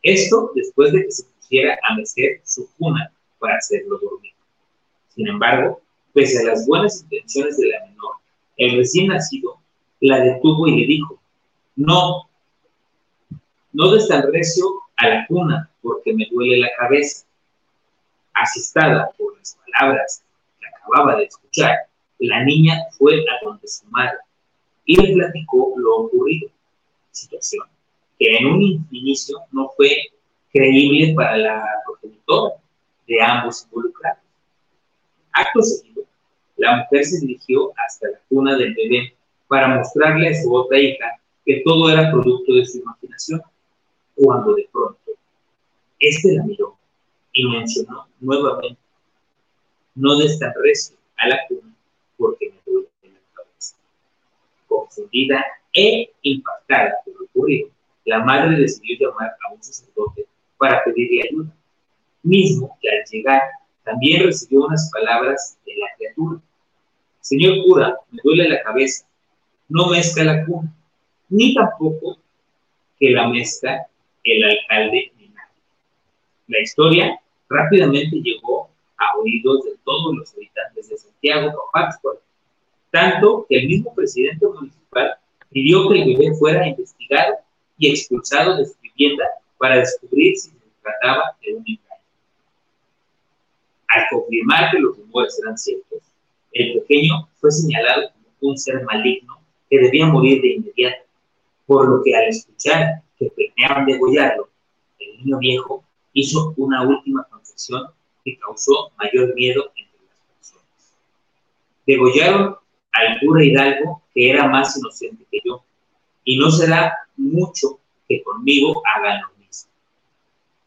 Esto después de que se pusiera a mecer su cuna para hacerlo dormir. Sin embargo, pese a las buenas intenciones de la menor, el recién nacido la detuvo y le dijo, no, no des tan recio a la cuna porque me duele la cabeza. Asistada por las palabras que acababa de escuchar, la niña fue a donde su madre y le platicó lo ocurrido, situación que en un inicio no fue creíble para la progenitora de ambos involucrados. Acto seguido, la mujer se dirigió hasta la cuna del bebé para mostrarle a su otra hija que todo era producto de su imaginación, cuando de pronto este la miró y mencionó nuevamente, no des a la cuna porque me duele confundida e impactada por lo ocurrido, la madre decidió llamar a un sacerdote para pedirle ayuda, mismo que al llegar también recibió unas palabras de la criatura. Señor cura, me duele la cabeza, no mezca la cuna, ni tampoco que la mezca el alcalde ni nadie. La historia rápidamente llegó a oídos de todos los habitantes de Santiago, Pátzcuaro, tanto que el mismo presidente municipal pidió que el bebé fuera investigado y expulsado de su vivienda para descubrir si se trataba de un engaño. Al confirmar que los rumores eran ciertos, el pequeño fue señalado como un ser maligno que debía morir de inmediato, por lo que al escuchar que planeaban degollarlo, el niño viejo hizo una última confesión que causó mayor miedo entre las personas. Degollaron al cura Hidalgo, que era más inocente que yo, y no será mucho que conmigo hagan lo mismo.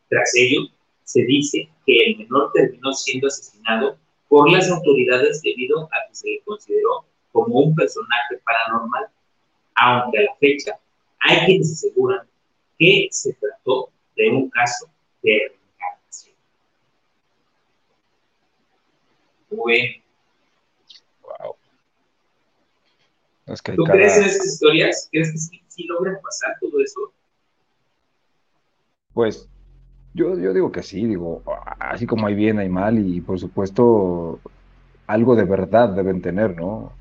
Tras ello, se dice que el menor terminó siendo asesinado por las autoridades debido a que se le consideró como un personaje paranormal, aunque a la fecha hay quienes aseguran que se trató de un caso de reencarnación. ¿Tú crees en estas historias? ¿Crees que sí, logran pasar todo eso? Pues yo, yo digo que sí, digo, así como hay bien, hay mal, y por supuesto algo de verdad deben tener, ¿no?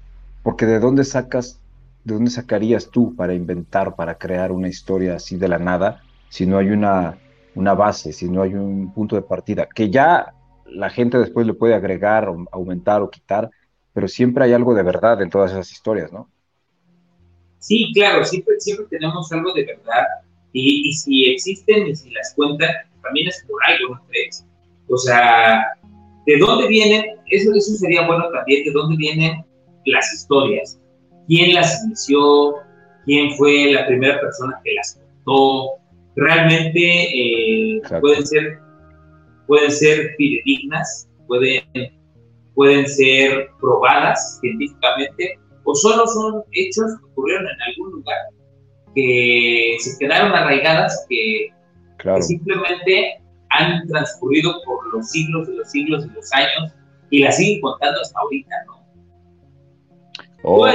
Porque de dónde sacas, de dónde sacarías tú para inventar, para crear una historia así de la nada, si no hay una, una base, si no hay un punto de partida, que ya la gente después le puede agregar, aumentar o quitar, pero siempre hay algo de verdad en todas esas historias, ¿no? Sí, claro, siempre, siempre tenemos algo de verdad y, si existen y si las cuentan, también es por algo, ¿no crees? O sea, ¿de dónde vienen? Eso, eso sería bueno también, ¿de dónde vienen las historias? ¿Quién las inició? ¿Quién fue la primera persona que las contó? Realmente eh, pueden ser pueden ser fidedignas, pueden, pueden ser probadas científicamente, o solo son hechos que ocurrieron en algún lugar, que se quedaron arraigadas, que, simplemente han transcurrido por los siglos de los siglos de los años y las siguen contando hasta ahorita, ¿no? O,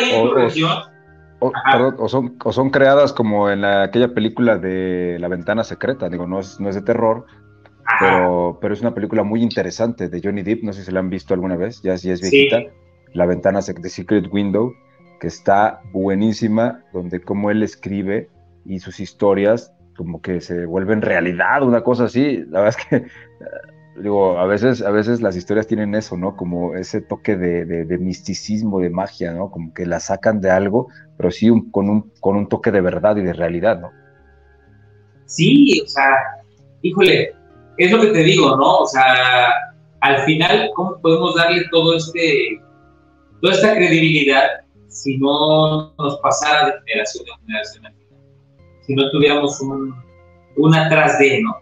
son, o, son, creadas como en aquella película de La Ventana Secreta, digo, no es, no es de terror, pero, pero es una película muy interesante de Johnny Depp, no sé si la han visto alguna vez, ya, si es viejita, La ventana de Secret Window, que está buenísima, donde como él escribe y sus historias como que se vuelven realidad, una cosa así, la verdad es que digo, a veces, a veces las historias tienen eso, ¿no? Como ese toque de, de, misticismo, de magia, ¿no? Como que la sacan de algo, pero sí con, un, con un toque de verdad y de realidad, ¿no? Sí, o sea, híjole, es lo que te digo, ¿no? O sea, al final, ¿cómo podemos darle todo este, toda esta credibilidad si no nos pasara de generación en generación? Si no tuviéramos un, un atrás de, ¿no?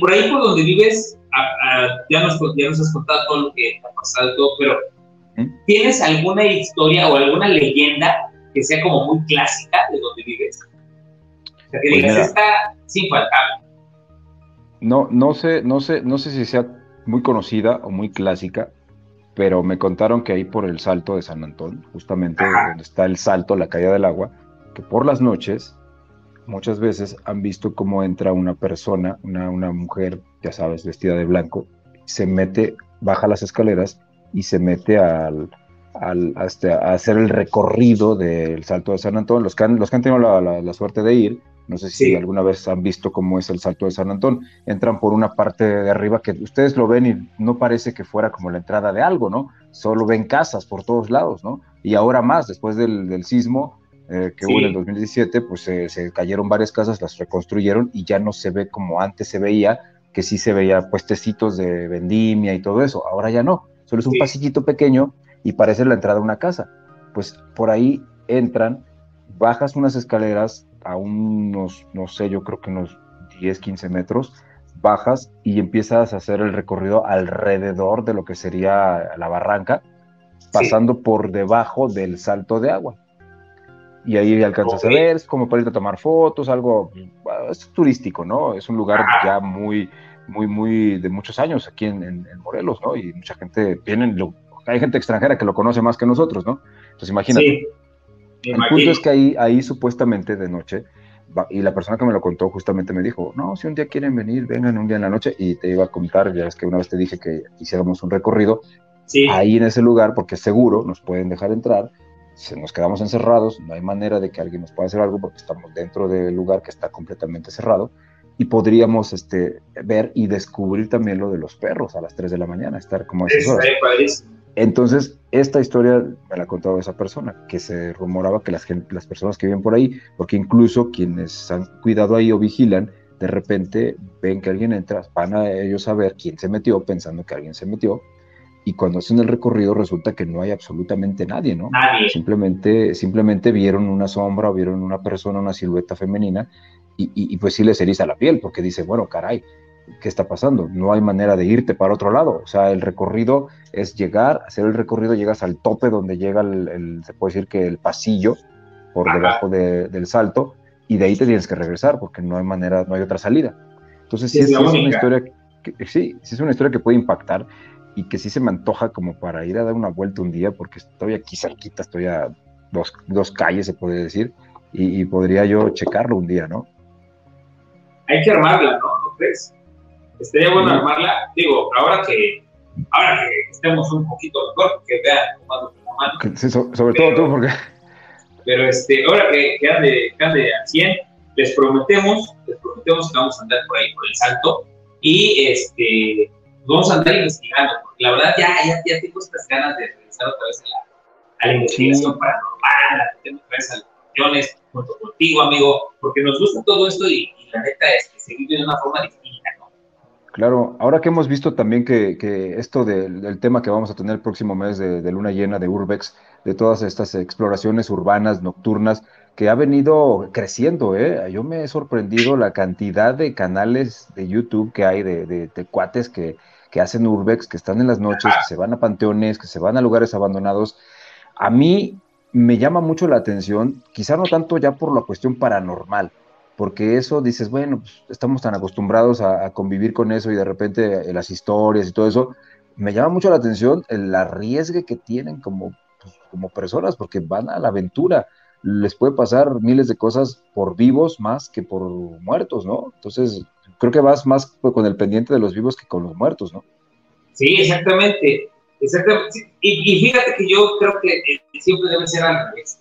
por ahí por donde vives, ya, nos, ya nos has contado todo lo que ha pasado todo, pero ¿tienes alguna historia o alguna leyenda que sea como muy clásica de donde vives? O sea, que pues digas, esta es infaltable. No, no sé, no sé, no sé si sea muy conocida o muy clásica, pero me contaron que ahí por el salto de San Antón, justamente donde está el salto, la caída del agua, que por las noches muchas veces han visto cómo entra una persona, una, una mujer, ya sabes, vestida de blanco, se mete, baja las escaleras y se mete al, al hasta a hacer el recorrido del Salto de San Antón. Los que han, los que han tenido la, la suerte de ir, no sé si alguna vez han visto cómo es el salto de San Antón. Entran por una parte de arriba que ustedes lo ven y no parece que fuera como la entrada de algo, ¿no? Solo ven casas por todos lados, ¿no? Y ahora más, después del, sismo eh, que hubo en el 2017, pues se cayeron varias casas, las reconstruyeron y ya no se ve como antes se veía, que sí se veía puestecitos de vendimia y todo eso. Ahora ya no, solo es un pasillito pequeño y parece la entrada de una casa. Pues por ahí entran, bajas unas escaleras a unos, no sé, yo creo que unos 10, 15 metros, bajas y empiezas a hacer el recorrido alrededor de lo que sería la barranca, pasando por debajo del salto de agua. Y ahí alcanzas a ver, es como para ir a tomar fotos, algo, es turístico, ¿no? Es un lugar ya muy, muy, muy de muchos años aquí en, Morelos, ¿no? Y mucha gente, vienen, hay gente extranjera que lo conoce más que nosotros, ¿no? Entonces imagínate. El punto es que ahí, ahí supuestamente de noche, y la persona que me lo contó justamente me dijo, no, si un día quieren venir, vengan un día en la noche, y te iba a contar, ya es que una vez te dije que hiciéramos un recorrido, ahí en ese lugar, porque seguro nos pueden dejar entrar, si nos quedamos encerrados, no hay manera de que alguien nos pueda hacer algo porque estamos dentro del lugar que está completamente cerrado, y podríamos este, ver y descubrir también lo de los perros a las 3 de la mañana, estar como esas horas. Entonces, esta historia me la ha contado esa persona, que se rumoraba que las, las personas que viven por ahí, porque incluso quienes han cuidado ahí o vigilan, de repente ven que alguien entra, van a ellos a ver quién se metió, pensando que alguien se metió, y cuando hacen el recorrido resulta que no hay absolutamente nadie, ¿no? Nadie. Simplemente, simplemente vieron una sombra, vieron una persona, una silueta femenina, y, y pues sí les eriza la piel, porque dice, bueno, caray, ¿qué está pasando? No hay manera de irte para otro lado. O sea, el recorrido es llegar, hacer el recorrido, llegas al tope donde llega el, se puede decir que el pasillo por debajo del salto, y de ahí te tienes que regresar porque no hay manera, no hay otra salida. Entonces, sí, es, una historia que, sí, sí es una historia que puede impactar y que sí se me antoja como para ir a dar una vuelta un día porque estoy aquí cerquita, estoy a dos, calles, se puede decir, y podría yo checarlo un día, ¿no? hay que armarla, ¿no? ¿No crees? Estaría bueno armarla. Digo, ahora que, ahora que estemos un poquito mejor, que vean tomando la mano. Sí, sobre todo tú, porque. Pero este, ahora que, que ande, que ande al 100, les prometemos, les prometemos que vamos a andar por ahí por el salto y este, vamos a andar investigando, porque la verdad ya, ya, ya tengo estas ganas de regresar otra vez a la, a la investigación paranormal, a meterme otra vez a las cuestiones junto contigo, amigo, porque nos gusta todo esto y, la neta es que se vive de una forma distinta. Claro, ahora que hemos visto también que, que esto del, tema que vamos a tener el próximo mes de, luna llena de Urbex, de todas estas exploraciones urbanas, nocturnas, que ha venido creciendo, ¿eh? Yo me he sorprendido la cantidad de canales de YouTube que hay de, de, de cuates que, que, hacen urbex, que están en las noches, que se van a panteones, que se van a lugares abandonados. A mí me llama mucho la atención, quizá no tanto ya por la cuestión paranormal, porque eso dices, bueno, pues estamos tan acostumbrados a, convivir con eso y de repente eh, las historias y todo eso, me llama mucho la atención el arriesgue que tienen como, pues, como personas, porque van a la aventura les puede pasar miles de cosas por vivos más que por muertos, ¿no? Entonces, creo que vas más con el pendiente de los vivos que con los muertos, ¿no? Sí, exactamente. exactamente. Y, y fíjate que yo creo que siempre debe ser al revés.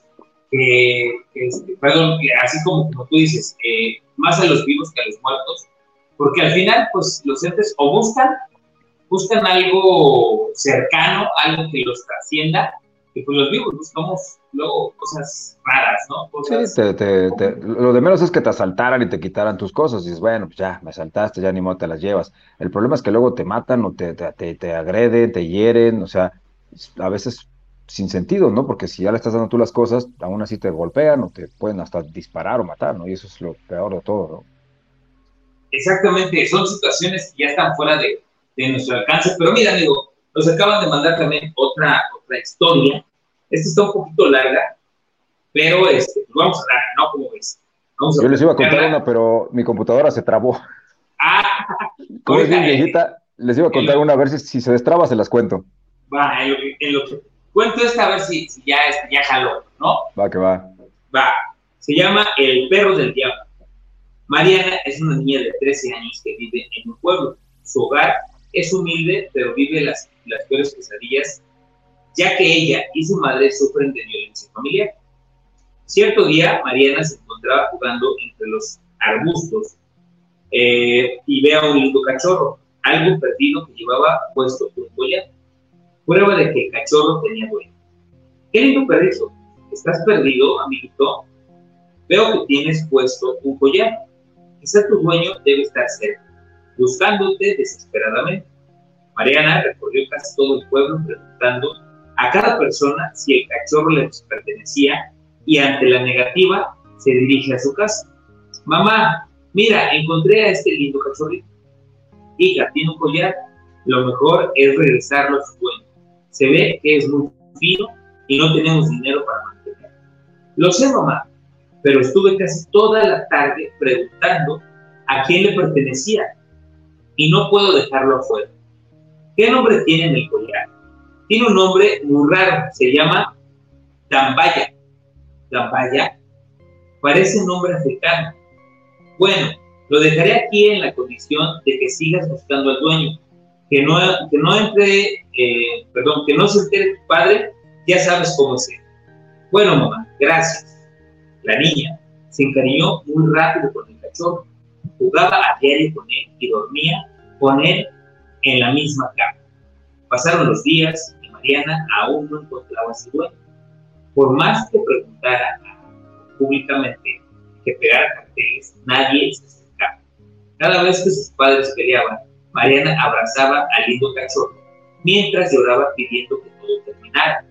Que, este, perdón, así como, como tú dices, eh, más a los vivos que a los muertos, porque al final, pues los entes o buscan, buscan algo cercano, algo que los trascienda, y pues los vivos buscamos luego cosas raras, ¿no? Cosas... Sí, te, te, te, lo de menos es que te asaltaran y te quitaran tus cosas. Y dices, bueno, pues ya, me asaltaste, ya ni modo te las llevas. El problema es que luego te matan o te, te agreden, te hieren, o sea, a veces sin sentido, ¿no? Porque si ya le estás dando tú las cosas, aún así te golpean o te pueden hasta disparar o matar, ¿no? Y eso es lo peor de todo, ¿no? Exactamente, son situaciones que ya están fuera de, de nuestro alcance. Pero mira, amigo, nos acaban de mandar también otra, otra historia esta está un poquito larga, pero este, vamos a dar, ¿no? ¿Cómo ves? Vamos a Yo les iba a contar una, pero mi computadora se trabó. Ah, como es bien viejita, les iba a contar una, a ver si, si, se destraba, se las cuento. Va, en lo que, en lo que cuento esta, a ver si, si ya, ya jaló, ¿no? Va, que va. Va, se llama El perro del diablo. Mariana es una niña de 13 años que vive en un pueblo. Su hogar es humilde, pero vive las, las peores pesadillas ya que ella y su madre sufren de violencia familiar. Cierto día, Mariana se encontraba jugando entre los arbustos eh, y ve a un lindo cachorro, algo perdido que llevaba puesto un collar. Prueba de que el cachorro tenía dueño. ¿Qué lindo perrito? ¿Estás perdido, amiguito? Veo que tienes puesto un collar. Quizá tu dueño debe estar cerca, buscándote desesperadamente. Mariana recorrió casi todo el pueblo preguntando a cada persona si el cachorro le pertenecía y ante la negativa se dirige a su casa. Mamá, mira, encontré a este lindo cachorrito. Hija, tiene un collar. Lo mejor es regresarlo a su dueño. Se ve que es muy fino y no tenemos dinero para mantenerlo. Lo sé, mamá, pero estuve casi toda la tarde preguntando a quién le pertenecía y no puedo dejarlo afuera. ¿Qué nombre tiene en el collar? Tiene un nombre muy raro, se llama Dambaya. Dambaya. Parece un nombre africano. Bueno, lo dejaré aquí en la condición de que sigas buscando al dueño. Que no, que no entre, perdón, que no se entere tu padre, ya sabes cómo es Bueno, mamá, gracias. La niña se encariñó muy rápido con el cachorro. Jugaba a diario con él y dormía con él en la misma cama. Pasaron los días Mariana aún no encontraba su dueño. Por más que preguntara públicamente, que pegara carteles, nadie se acercaba. Cada vez que sus padres peleaban, Mariana abrazaba al lindo cachorro, mientras lloraba pidiendo que todo terminara.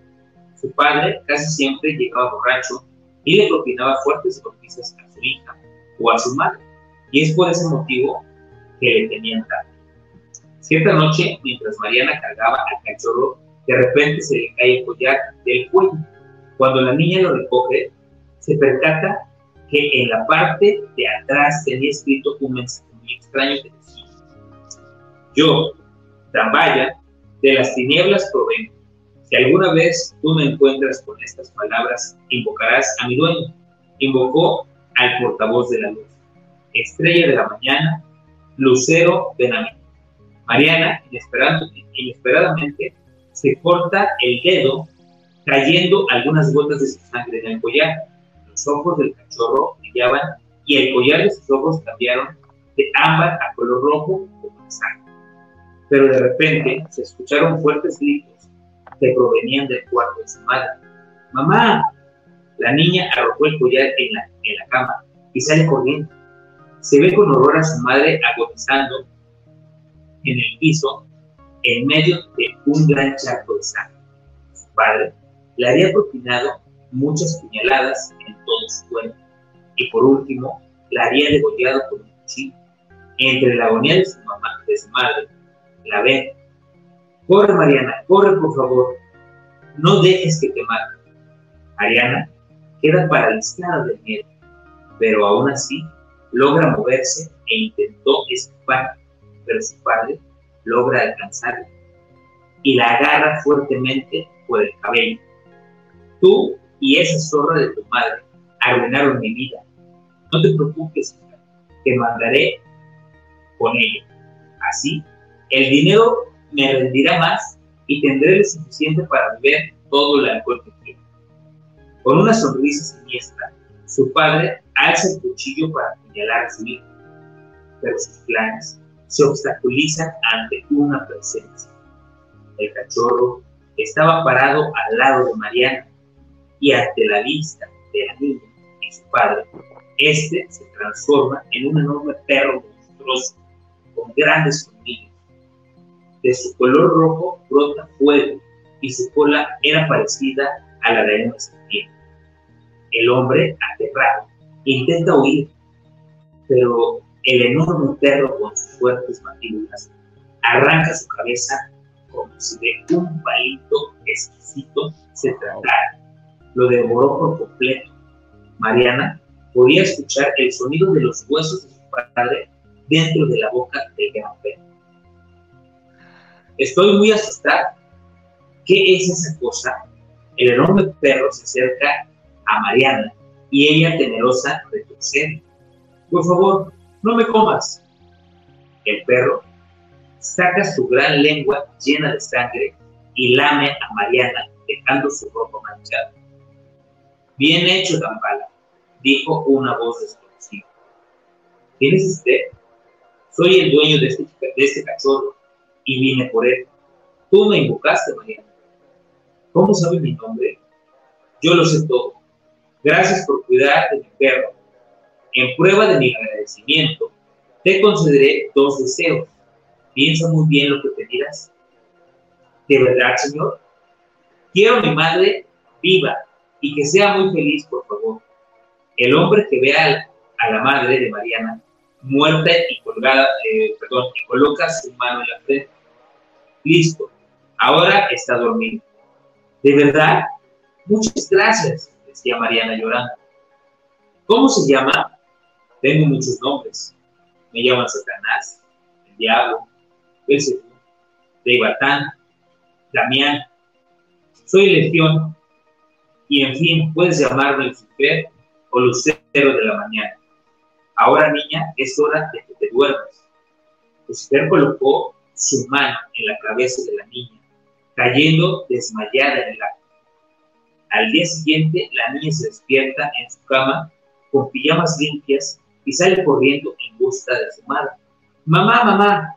Su padre casi siempre llegaba borracho y le propinaba fuertes golpizas a su hija o a su madre, y es por ese motivo que le tenían tanto. Cierta noche, mientras Mariana cargaba al cachorro de repente se le cae el collar del cuello. Cuando la niña lo recoge, se percata que en la parte de atrás tenía escrito un mensaje muy extraño que yo, Tambaya, de las tinieblas provengo. Si alguna vez tú me encuentras con estas palabras, invocarás a mi dueño. Invocó al portavoz de la luz. Estrella de la Mañana, Lucero Benamín. Mariana, inesperadamente, se corta el dedo cayendo algunas gotas de su sangre en el collar. Los ojos del cachorro brillaban y el collar de sus ojos cambiaron de ámbar a color rojo como la sangre. Pero de repente se escucharon fuertes gritos que provenían del cuarto de su madre. ¡Mamá! La niña arrojó el collar en la, en la cama y sale corriendo. Se ve con horror a su madre agonizando en el piso en medio de un gran charco de sangre. Su padre le había propinado muchas puñaladas en todo su cuerpo y por último la había degollado con un cuchillo. Entre la agonía de su, mamá, de su madre, la ve. Corre, Mariana, corre, por favor. No dejes que te mate. Mariana queda paralizada de miedo, pero aún así logra moverse e intentó escapar, pero su padre logra alcanzarla y la agarra fuertemente por el cabello. Tú y esa zorra de tu madre arruinaron mi vida. No te preocupes, te mandaré con ella. Así, el dinero me rendirá más y tendré lo suficiente para beber todo el alcohol que quiero. Con una sonrisa siniestra, su padre alza el cuchillo para apuñalar a su hijo, pero sus planes se obstaculizan ante una presencia. El cachorro estaba parado al lado de Mariana y ante la vista de la niña y su padre, este se transforma en un enorme perro monstruoso con grandes colmillos. De su color rojo brota fuego y su cola era parecida a la de una serpiente. El hombre, aterrado, intenta huir, pero el enorme perro con sus fuertes mandíbulas arranca su cabeza como si de un palito exquisito se tratara. Lo devoró por completo. Mariana podía escuchar el sonido de los huesos de su padre dentro de la boca del gran perro. Estoy muy asustada. ¿Qué es esa cosa? El enorme perro se acerca a Mariana y ella temerosa retrocede. Por favor, no me comas. El perro saca su gran lengua llena de sangre y lame a Mariana, dejando su ropa manchada. Bien hecho, Dambala, dijo una voz desconocida. ¿Quién es usted? Soy el dueño de este, de este cachorro y vine por él. Tú me invocaste, Mariana. ¿Cómo sabe mi nombre? Yo lo sé todo. Gracias por cuidar de mi perro en prueba de mi agradecimiento, te concederé dos deseos. Piensa muy bien lo que pedirás. ¿De verdad, Señor? Quiero a mi madre viva y que sea muy feliz, por favor. El hombre que vea a la madre de Mariana muerta y colgada, eh, perdón, y coloca su mano en la frente. Listo, ahora está dormido. ¿De verdad? Muchas gracias, decía Mariana llorando. ¿Cómo se llama? Tengo muchos nombres. Me llaman Satanás, el Diablo, Belzebú, Deibatán, Damián. Soy Legión y en fin, puedes llamarme Lucifer o Lucero de la mañana. Ahora, niña, es hora de que te duermas. Lucifer colocó su mano en la cabeza de la niña, cayendo desmayada en el acto. Al día siguiente, la niña se despierta en su cama con pijamas limpias y sale corriendo en busca de su madre. Mamá, mamá,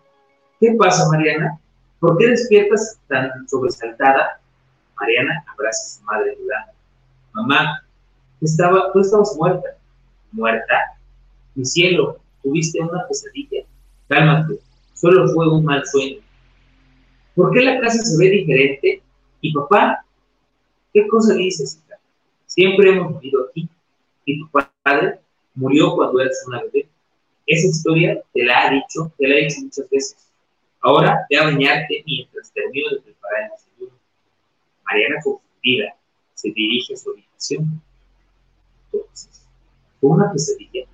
¿qué pasa, Mariana? ¿Por qué despiertas tan sobresaltada? Mariana abraza a su madre llorando. Mamá, estaba, tú estabas muerta. ¿Muerta? Mi cielo, tuviste una pesadilla. Cálmate, solo fue un mal sueño. ¿Por qué la casa se ve diferente? ¿Y papá? ¿Qué cosa dices, hija? Siempre hemos vivido aquí. ¿Y tu padre? murió cuando eras una bebé. Esa historia te la ha dicho, te la he dicho muchas veces. Ahora ve a bañarte mientras termino de preparar el desayuno. Mariana, confundida, se dirige a su habitación. Entonces, fue una pesadilla.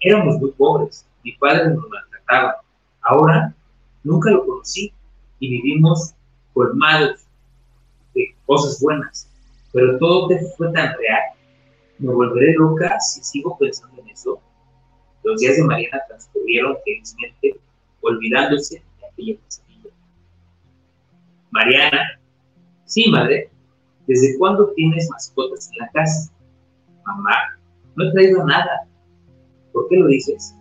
Éramos muy pobres, mi padre nos maltrataba. Ahora, nunca lo conocí y vivimos colmados de cosas buenas, pero todo fue tan real me volveré loca si sigo pensando en eso. Los días de Mariana transcurrieron felizmente, olvidándose de aquella pesadilla. Mariana, sí, madre, ¿desde cuándo tienes mascotas en la casa? Mamá, no he traído nada. ¿Por qué lo dices?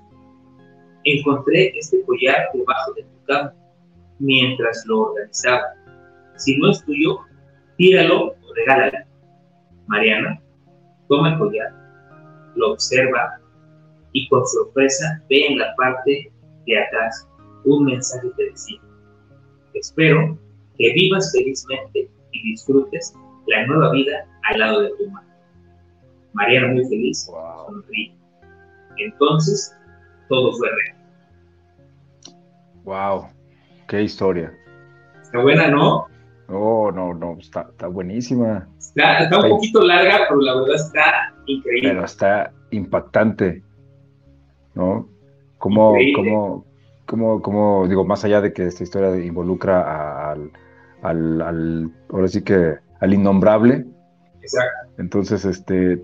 Encontré este collar debajo de tu cama mientras lo organizaba. Si no es tuyo, tíralo o regálalo. Mariana toma el collar, lo observa y con sorpresa ve en la parte de atrás un mensaje que decía, espero que vivas felizmente y disfrutes la nueva vida al lado de tu madre. Mariana muy feliz, sonríe. Entonces, todo fue real. Wow, qué historia. Está buena, ¿no? Oh, no, no, está, está buenísima. Está, está un poquito larga, pero la verdad está increíble. Pero está impactante, ¿no? Como, como, como, como, digo, más allá de que esta historia involucra al, al, al, ahora sí que al innombrable. Exacto. Entonces, este,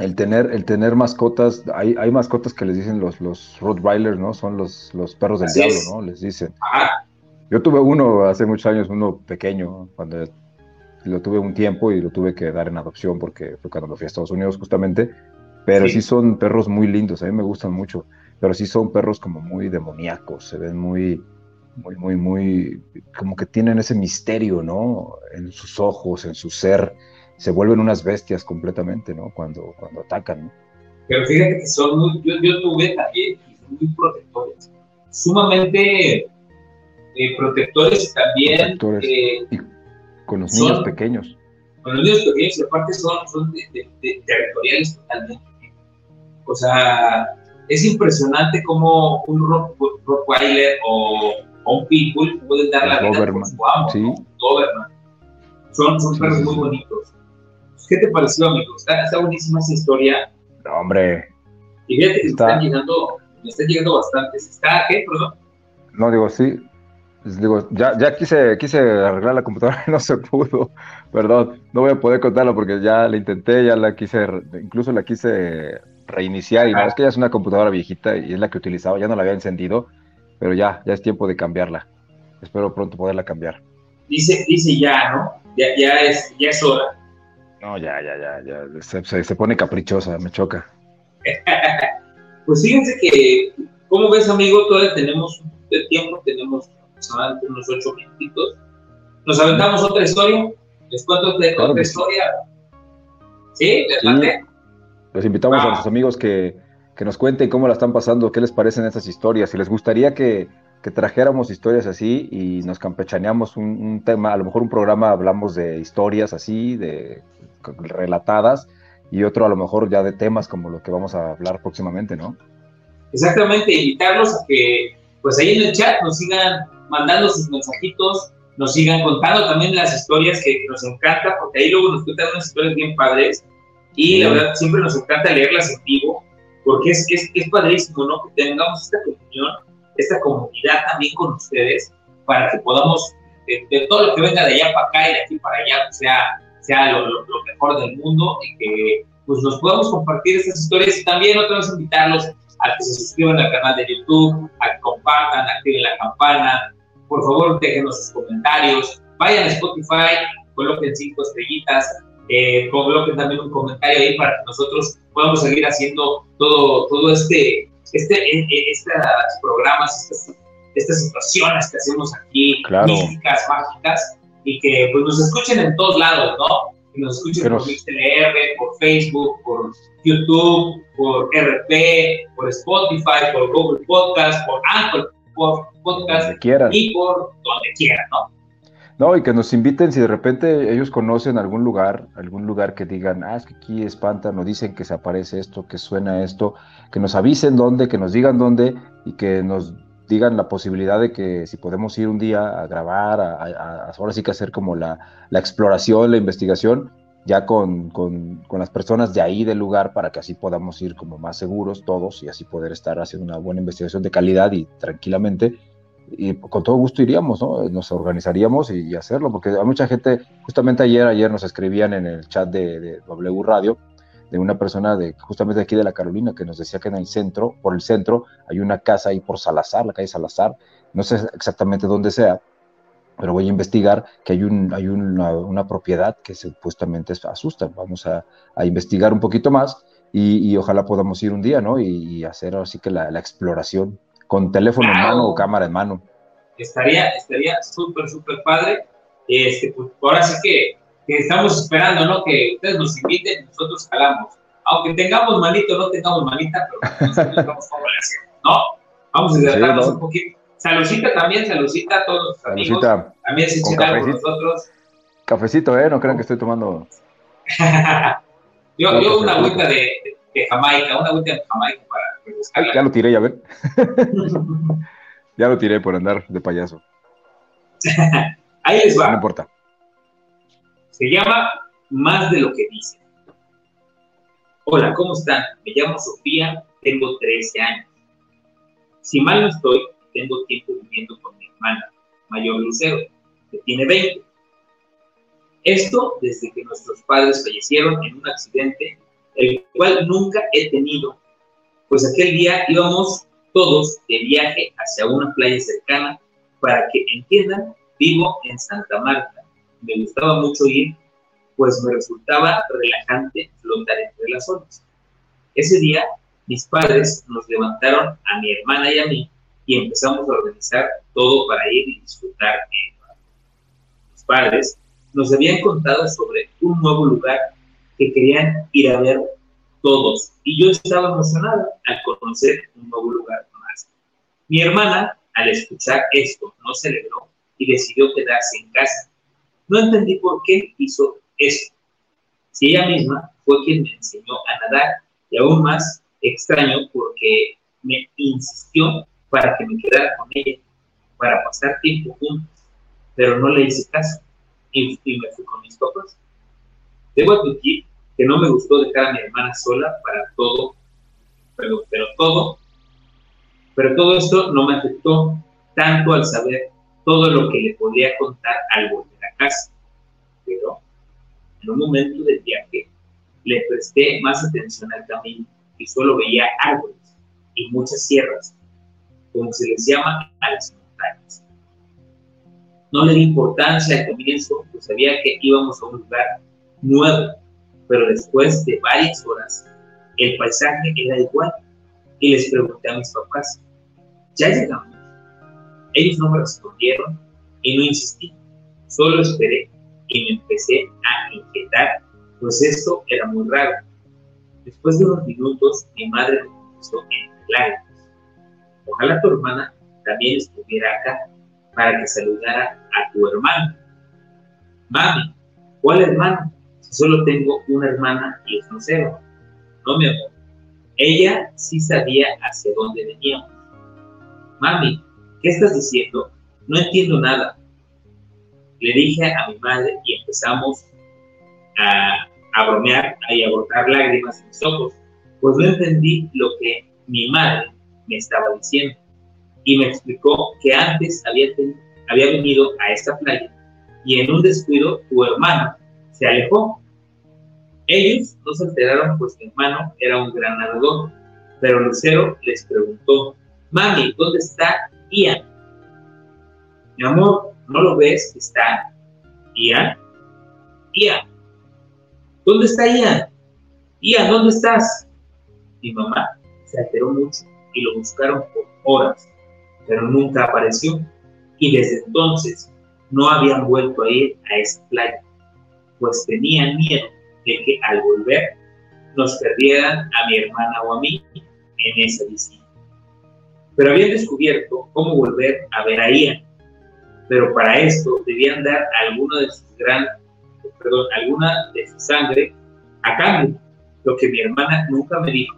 el tener, el tener mascotas, hay, hay mascotas que les dicen los, los Rottweilers, ¿no? Son los, los perros del Así diablo, es. ¿no? Les dicen. Ajá. Yo tuve uno hace muchos años, uno pequeño, cuando lo tuve un tiempo y lo tuve que dar en adopción porque fue cuando lo fui a Estados Unidos justamente. Pero sí, Sí. son perros muy lindos, a mí me gustan mucho, pero sí son perros como muy demoníacos, se ven muy, muy, muy, muy, como que tienen ese misterio, ¿no? En sus ojos, en su ser, se vuelven unas bestias completamente, ¿no? Cuando, cuando atacan, ¿no? Pero fíjate que son muy, yo, yo tuve también y son muy protectores. Sumamente eh, protectores y también Protectores. eh, Con los Son- niños pequeños. con los niños pequeños y aparte son, son de- de- de- territoriales totalmente. O sea, es impresionante cómo un Rock- Rottweiler o, o un Pitbull pueden dar la Los vida por Doberman, su amo, sí. ¿no? Doberman. Son, son Sí, perros sí, muy bonitos. ¿Qué te pareció, amigo? Está, está buenísima esa historia. No, hombre, Y fíjate que Está- me están llegando, me están llegando bastantes. ¿Está qué? Perdón. No, digo, sí. Pues, Digo, ya, ya quise, quise arreglar la computadora y no se pudo. Perdón, no voy a poder contarlo porque ya la intenté, ya la quise, incluso la quise reiniciar y Ajá. es que ya es una computadora viejita y es la que utilizaba, ya no la había encendido, pero ya, ya es tiempo de cambiarla. Espero pronto poderla cambiar. Dice, dice ya, ¿no? Ya, ya, es, ya es hora. No, ya, ya, ya, ya, se, se- se pone caprichosa, me choca. Pues fíjense que, ¿cómo ves, amigo? Todavía tenemos un de tiempo, tenemos aproximadamente unos ocho minutitos. ¿Nos aventamos otra historia? ¿Les cuento otra, Claro historia? ¿Sí? ¿Les Sí. Los invitamos Ah. a nuestros amigos que, que nos cuenten cómo la están pasando, qué les parecen estas historias, si les gustaría que, que trajéramos historias así y nos campechaneamos un, un tema, a lo mejor un programa hablamos de historias así, de relatadas, y otro a lo mejor ya de temas como lo que vamos a hablar próximamente, ¿no? Exactamente, invitarlos a que, pues ahí en el chat nos sigan mandando sus mensajitos, nos sigan contando también las historias que nos encanta, porque ahí luego nos cuentan unas historias bien padres y Sí. la verdad siempre nos encanta leerlas en vivo, porque es, es, es padrísimo, ¿no? Que tengamos esta comunión, esta comunidad también con ustedes, para que podamos, de, de todo lo que venga de allá para acá y de aquí para allá, pues, sea, sea lo, lo- lo mejor del mundo y que pues nos podamos compartir estas historias y también otra invitarlos a que se suscriban al canal de YouTube, a que compartan, activen la campana, por favor déjenos sus comentarios, vayan a Spotify, coloquen cinco estrellitas, eh, coloquen también un comentario ahí para que nosotros podamos seguir haciendo todo, todo este, este, eh, eh, estas programas, estas, estas situaciones que hacemos aquí, Claro. místicas, mágicas, y que pues nos escuchen en todos lados, ¿no? Que nos escuchen Que por MixLR, por Facebook, por YouTube, por RP, por Spotify, por Google Podcast, por Anchor por Podcast y por donde quieran, ¿no? No, y que nos inviten si de repente ellos conocen algún lugar, algún lugar que digan, ah, es que aquí espantan, o dicen que se aparece esto, que suena esto, que nos avisen dónde, que nos digan dónde y que nos digan la posibilidad de que si podemos ir un día a grabar, a, a- a- ahora sí que hacer como la, exploración, la investigación, ya con las personas de ahí del lugar para que así podamos ir como más seguros todos y así poder estar haciendo una buena investigación de calidad y tranquilamente y con todo gusto iríamos, ¿no? Nos organizaríamos y, y hacerlo, porque hay mucha gente, justamente ayer, ayer nos escribían en el chat de, de W Radio, de una persona de justamente aquí de la Carolina que nos decía que en el centro, por el centro, hay una casa ahí por Salazar, la calle Salazar, no sé exactamente dónde sea, pero voy a investigar que hay, un, hay una, propiedad que supuestamente asusta. Vamos a, investigar un poquito más y, ojalá podamos ir un día, ¿no? Y, hacer así que la, exploración con teléfono en mano o cámara en mano. Estaría estaría súper, súper padre. Este, pues, ahora sí que, estamos esperando, ¿no? Que ustedes nos inviten, nosotros jalamos. Aunque tengamos manito, no tengamos manita, pero nosotros vamos con relación, ¿no? Vamos a hidratarnos un poquito Salucita también, salucita a todos los amigos. También se con nosotros. Cafecito, ¿eh? No crean que estoy tomando. yo, yo una agüita de, de, Jamaica, una agüita de Jamaica para Ya lo tiré, ya ven. ya lo tiré por andar de payaso. Ahí les va. No importa. Se llama Más de lo que dice. Hola, ¿cómo están? Me llamo Sofía, tengo 13 años. Si mal no estoy, tengo tiempo viviendo con mi hermana mayor Lucero, que tiene 20. Esto desde que nuestros padres fallecieron en un accidente, el cual nunca he tenido, pues aquel día íbamos todos de viaje hacia una playa cercana. Para que entiendan, vivo en Santa Marta. Me gustaba mucho ir, pues me resultaba relajante flotar entre las olas. Ese día, mis padres nos levantaron a mi hermana y a mí y empezamos a organizar todo para ir y disfrutar. Los padres nos habían contado sobre un nuevo lugar que querían ir a ver todos y yo estaba emocionada al conocer un nuevo lugar más. Mi hermana, al escuchar esto, no se alegró y decidió quedarse en casa. No entendí por qué hizo eso. Si ella misma fue quien me enseñó a nadar y aún más extraño porque me insistió para que me quedara con ella, para pasar tiempo juntos, pero no le hice caso y, me fui con mis papás. Debo admitir que no me gustó dejar a mi hermana sola para todo, pero, todo, pero todo esto no me afectó tanto al saber todo lo que le podía contar al volver a casa. Pero en un momento del viaje le presté más atención al camino y solo veía árboles y muchas sierras como se les llama a las montañas. No le di importancia al comienzo, pues sabía que íbamos a un lugar nuevo, pero después de varias horas, el paisaje era igual y les pregunté a mis papás, ¿ya llegamos? Ellos no me respondieron y no insistí, solo esperé y me empecé a inquietar, pues esto era muy raro. Después de unos minutos, mi madre me comenzó entre lágrimas Ojalá tu hermana también estuviera acá para que saludara a tu hermano. Mami, ¿cuál hermano? Si solo tengo una hermana y es cero. No, mi amor. Ella sí sabía hacia dónde veníamos. Mami, ¿qué estás diciendo? No entiendo nada. Le dije a mi madre y empezamos a, bromear y a brotar lágrimas en mis ojos, pues no entendí lo que mi madre me estaba diciendo. Y me explicó que antes había, había venido a esta playa y en un descuido tu hermano se alejó. Ellos no se enteraron pues mi hermano era un gran nadador, pero Lucero les preguntó, mami, ¿dónde está Ian? Mi amor, ¿no lo ves que está Ian? Ian, ¿dónde está Ian? Ian, ¿dónde estás? Mi mamá se alteró mucho y lo buscaron por horas, pero nunca apareció y desde entonces no habían vuelto a ir a esa playa, pues tenían miedo de que al volver nos perdieran a mi hermana o a mí en esa visita. Pero habían descubierto cómo volver a ver a Ian, pero para esto debían dar alguna de sus gran, perdón, alguna de su sangre a cambio, lo que mi hermana nunca me dijo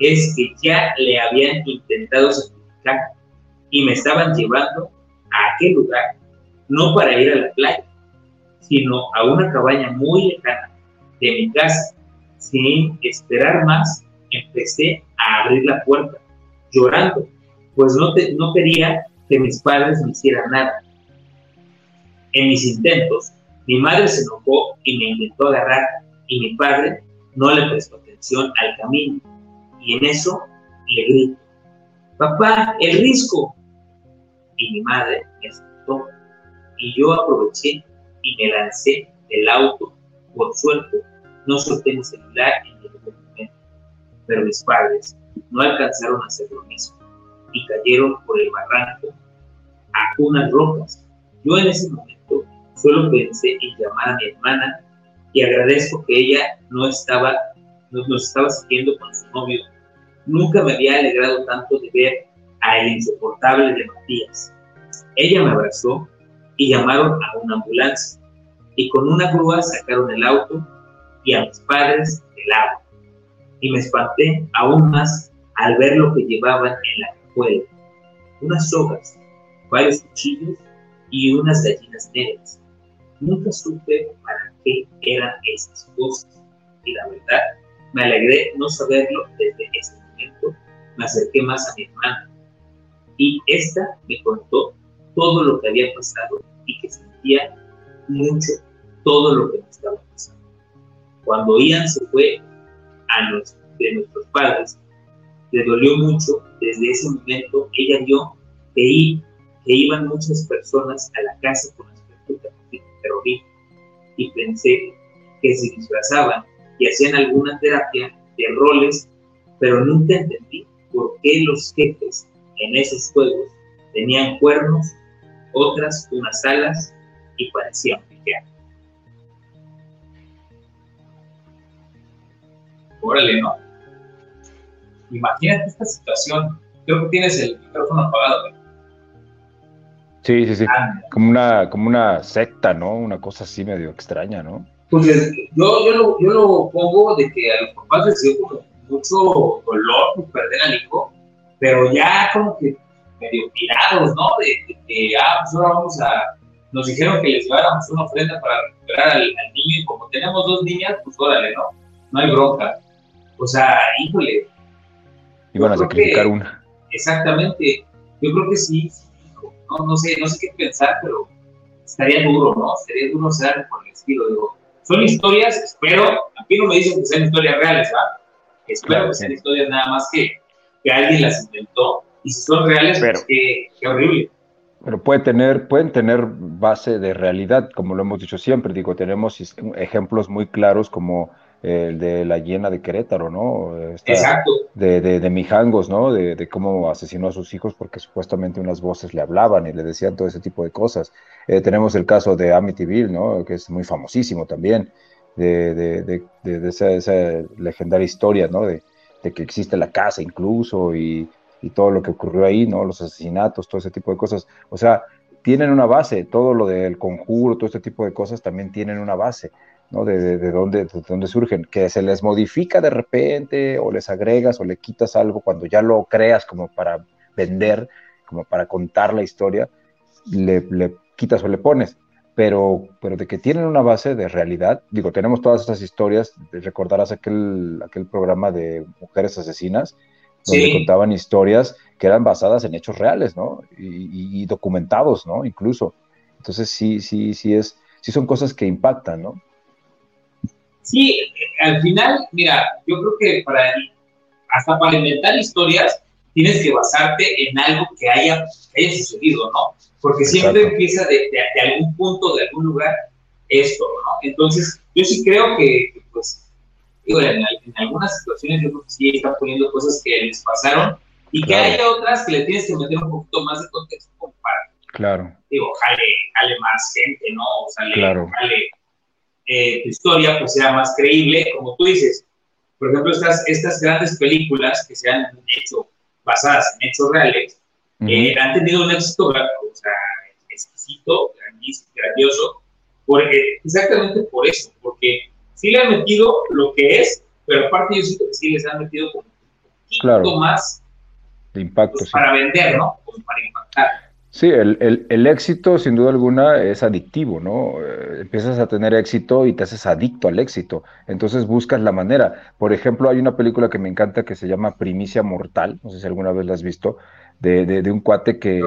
es que ya le habían intentado sacrificar y me estaban llevando a aquel lugar, no para ir a la playa, sino a una cabaña muy lejana de mi casa. Sin esperar más, empecé a abrir la puerta, llorando, pues no, no quería que mis padres me hicieran nada. En mis intentos, mi madre se enojó y me intentó agarrar, y mi padre no le prestó atención al camino y en eso le grito, papá, el risco. Y mi madre me asustó y yo aproveché y me lancé del auto. Por suerte, no solté mi celular en el momento, pero mis padres no alcanzaron a hacer lo mismo y cayeron por el barranco a unas rocas. Yo en ese momento solo pensé en llamar a mi hermana y agradezco que ella no estaba, nos estaba siguiendo con su novio. Nunca me había alegrado tanto de ver a el insoportable de Matías. Ella me abrazó y llamaron a una ambulancia y con una grúa sacaron el auto y a mis padres del agua. Y me espanté aún más al ver lo que llevaban en la cajuela. Unas sogas, varios cuchillos y unas gallinas negras. Nunca supe para qué eran esas cosas y la verdad me alegré no saberlo desde ese momento. Me acerqué más a mi hermana y esta me contó todo lo que había pasado y que sentía mucho todo lo que estaba pasando. Cuando Ian se fue a los, de nuestros padres, le dolió mucho. Desde ese momento ella vio que, que iban muchas personas a la casa con aspecto terrorismo y pensé que se disfrazaban y hacían alguna terapia de roles, pero nunca entendí por qué los jefes en esos juegos tenían cuernos, otras unas alas y parecían piquear. Órale, ¿no? Imagínate esta situación. Creo que tienes el micrófono apagado. Sí, sí, sí. Ah, como una, como una secta, ¿no? Una cosa así medio extraña, ¿no? Pues yo, yo, lo, yo lo pongo de que a los papás les dio como mucho dolor por perder al hijo, pero ya como que medio tirados, ¿no? De, que, ah, pues ahora vamos a, nos dijeron que les lleváramos una ofrenda para recuperar al, niño y como tenemos dos niñas, pues órale, ¿no? No hay bronca. O sea, híjole. Iban a sacrificar una. Exactamente. Yo creo que sí, no, no sé, no sé qué pensar, pero estaría duro, ¿no? Sería duro ser por el estilo, digo. Son historias, espero, aquí no me dicen que sean historias reales, ¿verdad? Espero que sean historias nada más que, que alguien las inventó y si son reales, pues, qué, horrible. Pero puede tener, pueden tener base de realidad, como lo hemos dicho siempre. Digo, tenemos ejemplos muy claros como el de la hiena de Querétaro, ¿no? Exacto. De, de, Mijangos, ¿no? De, cómo asesinó a sus hijos porque supuestamente unas voces le hablaban y le decían todo ese tipo de cosas. Eh, tenemos el caso de Amityville, ¿no? Que es muy famosísimo también, de, esa, esa, legendaria historia, ¿no? De, que existe la casa incluso y y todo lo que ocurrió ahí, ¿no? Los asesinatos, todo ese tipo de cosas. O sea, tienen una base, todo lo del conjuro, todo este tipo de cosas también tienen una base, ¿no? De, de, dónde, de dónde surgen, que se les modifica de repente o les agregas o le quitas algo cuando ya lo creas como para vender, como para contar la historia, le, le quitas o le pones. Pero, pero de que tienen una base de realidad, digo, tenemos todas estas historias, recordarás aquel, aquel programa de mujeres asesinas, donde contaban historias que eran basadas en hechos reales, ¿no? Y, documentados, ¿no? Incluso. Entonces sí, sí, sí es, sí son cosas que impactan, ¿no? Sí, al final, mira, yo creo que para hasta para inventar historias tienes que basarte en algo que haya, haya sucedido, ¿no? Porque siempre empieza de, algún punto, de algún lugar, esto, ¿no? Entonces, yo sí creo que, pues, en, algunas situaciones yo creo que sí está poniendo cosas que les pasaron y que hay otras que le tienes que meter un poquito más de contexto como para, claro. digo, jale, jale más gente, ¿no? O sea, jale, eh, tu historia pues sea más creíble, como tú dices. Por ejemplo, estas, estas grandes películas que se han hecho basadas en hechos reales, eh, han tenido un éxito, o sea, exquisito, grandioso, porque, exactamente por eso, porque sí le han metido lo que es, pero aparte yo siento que sí les han metido como un poquito más de impacto, pues, para vender, ¿no? Pues, para impactar. Sí, el, el, éxito sin duda alguna es adictivo, ¿no? Eh, empiezas a tener éxito y te haces adicto al éxito, entonces buscas la manera. Por ejemplo, hay una película que me encanta que se llama Primicia Mortal, no sé si alguna vez la has visto, de, un cuate que,